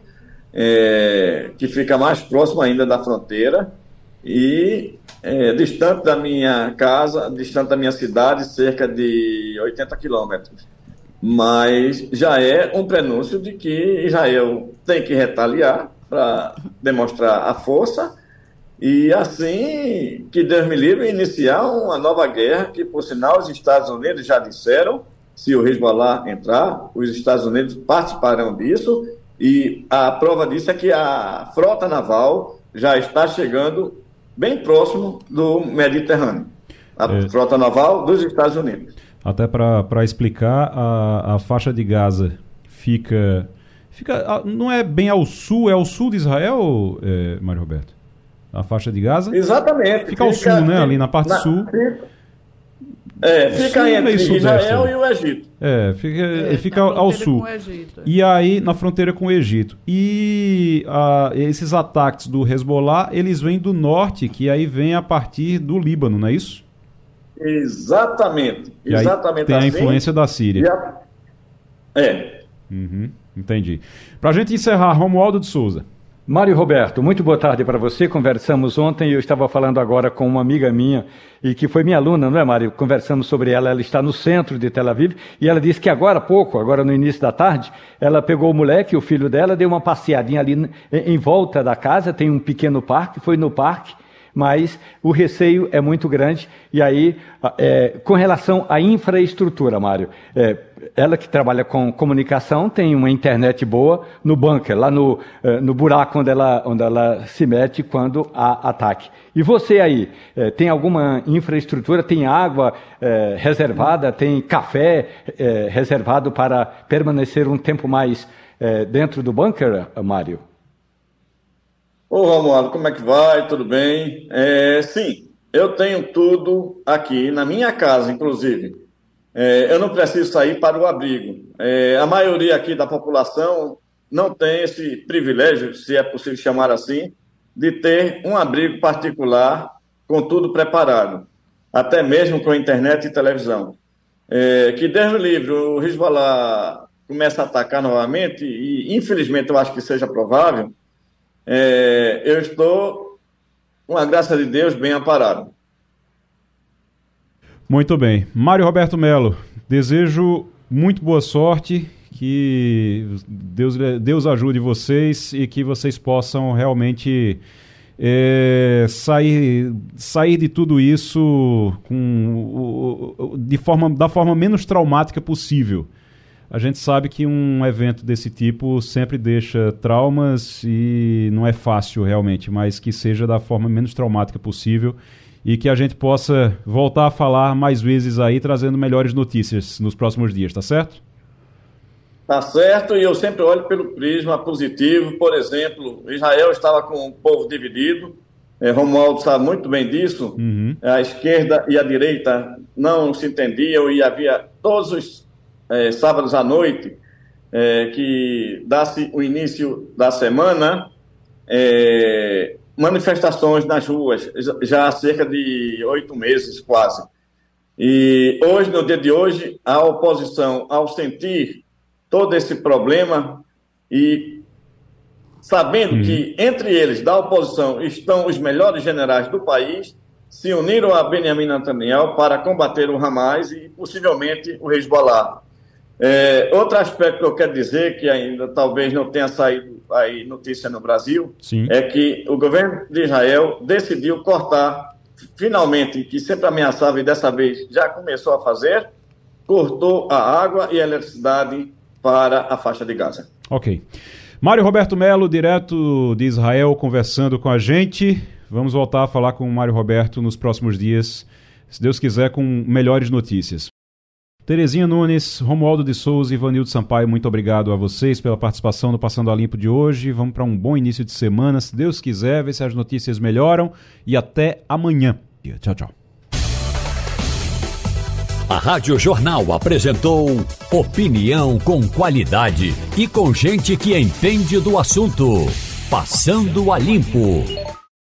é, que fica mais próximo ainda da fronteira e é, distante da minha casa, distante da minha cidade, cerca de 80 quilômetros. Mas já é um prenúncio de que Israel tem que retaliar para demonstrar a força e assim que Deus me livre iniciar uma nova guerra que, por sinal, os Estados Unidos já disseram se o Hezbollah entrar, os Estados Unidos participarão disso, e a prova disso é que a frota naval já está chegando bem próximo do Mediterrâneo. A é. frota naval dos Estados Unidos. Até para explicar, a, a faixa de Gaza fica. fica Não é bem ao sul, é ao sul de Israel, é, Mário Roberto? A faixa de Gaza? Exatamente. Fica, fica ao sul, né? Ali na parte na, sul. Fica, é, fica sul entre Israel e o Egito. É, fica, é, fica ao sul. Egito, é. E aí, na fronteira com o Egito. E a, esses ataques do Hezbollah, eles vêm do norte, que aí vem a partir do Líbano, não é isso? Exatamente. E exatamente tem assim. a influência da Síria. A... É. Uhum, entendi. Para a gente encerrar, Romualdo de Souza. Mário Roberto, muito boa tarde para você. Conversamos ontem e eu estava falando agora com uma amiga minha e que foi minha aluna, não é, Mário? Conversamos sobre ela. Ela está no centro de Tel Aviv e ela disse que agora há pouco, agora no início da tarde, ela pegou o moleque, o filho dela, deu uma passeadinha ali em volta da casa. Tem um pequeno parque, foi no parque mas o receio é muito grande. E aí, é, com relação à infraestrutura, Mário, é, ela que trabalha com comunicação tem uma internet boa no bunker, lá no, é, no buraco onde ela, onde ela se mete quando há ataque. E você aí, é, tem alguma infraestrutura, tem água é, reservada, tem café é, reservado para permanecer um tempo mais dentro do bunker, Mário? Ô Romualdo, como é que vai? Tudo bem? É, sim, eu tenho tudo aqui na minha casa, inclusive. É, eu não preciso sair para o abrigo. É, a maioria aqui da população não tem esse privilégio, se é possível chamar assim, de ter um abrigo particular com tudo preparado, até mesmo com internet e televisão. É, que Deus me livre, o Hezbollah começa a atacar novamente, e infelizmente eu acho que seja provável, é, eu estou, com a graça de Deus, bem amparado. Muito bem. Mário Roberto Melo, desejo muito boa sorte, que Deus, Deus ajude vocês e que vocês possam realmente é, sair, sair de tudo isso com, de forma, da forma menos traumática possível. A gente sabe que um evento desse tipo sempre deixa traumas e não é fácil realmente, mas que seja da forma menos traumática possível e que a gente possa voltar a falar mais vezes aí, trazendo melhores notícias nos próximos dias, tá certo? Tá certo, e eu sempre olho pelo prisma positivo. Por exemplo, Israel estava com o povo dividido, é, Romualdo sabe muito bem disso. Uhum. A esquerda e a direita não se entendiam e havia todos os é, sábados à noite, é, que dá-se o início da semana, é, manifestações nas ruas, já há cerca de oito meses quase. E hoje, no dia de hoje, a oposição, ao sentir todo esse problema e sabendo uhum. que entre eles, da oposição, estão os melhores generais do país, se uniram a Benjamin Netanyahu para combater o Hamas e possivelmente o Hezbollah. É, outro aspecto que eu quero dizer, que ainda talvez não tenha saído aí notícia no Brasil, Sim. é que o governo de Israel decidiu cortar, finalmente, que sempre ameaçava e dessa vez já começou a fazer, cortou a água e a eletricidade para a faixa de Gaza. Ok. Mário Roberto Melo, direto de Israel, conversando com a gente. Vamos voltar a falar com o Mário Roberto nos próximos dias, se Deus quiser, com melhores notícias. Terezinha Nunes, Romualdo de Souza e Vanildo Sampaio, muito obrigado a vocês pela participação no Passando a Limpo de hoje. Vamos para um bom início de semana, se Deus quiser, ver se as notícias melhoram e até amanhã. Tchau, tchau. A Rádio Jornal apresentou opinião com qualidade e com gente que entende do assunto. Passando a Limpo.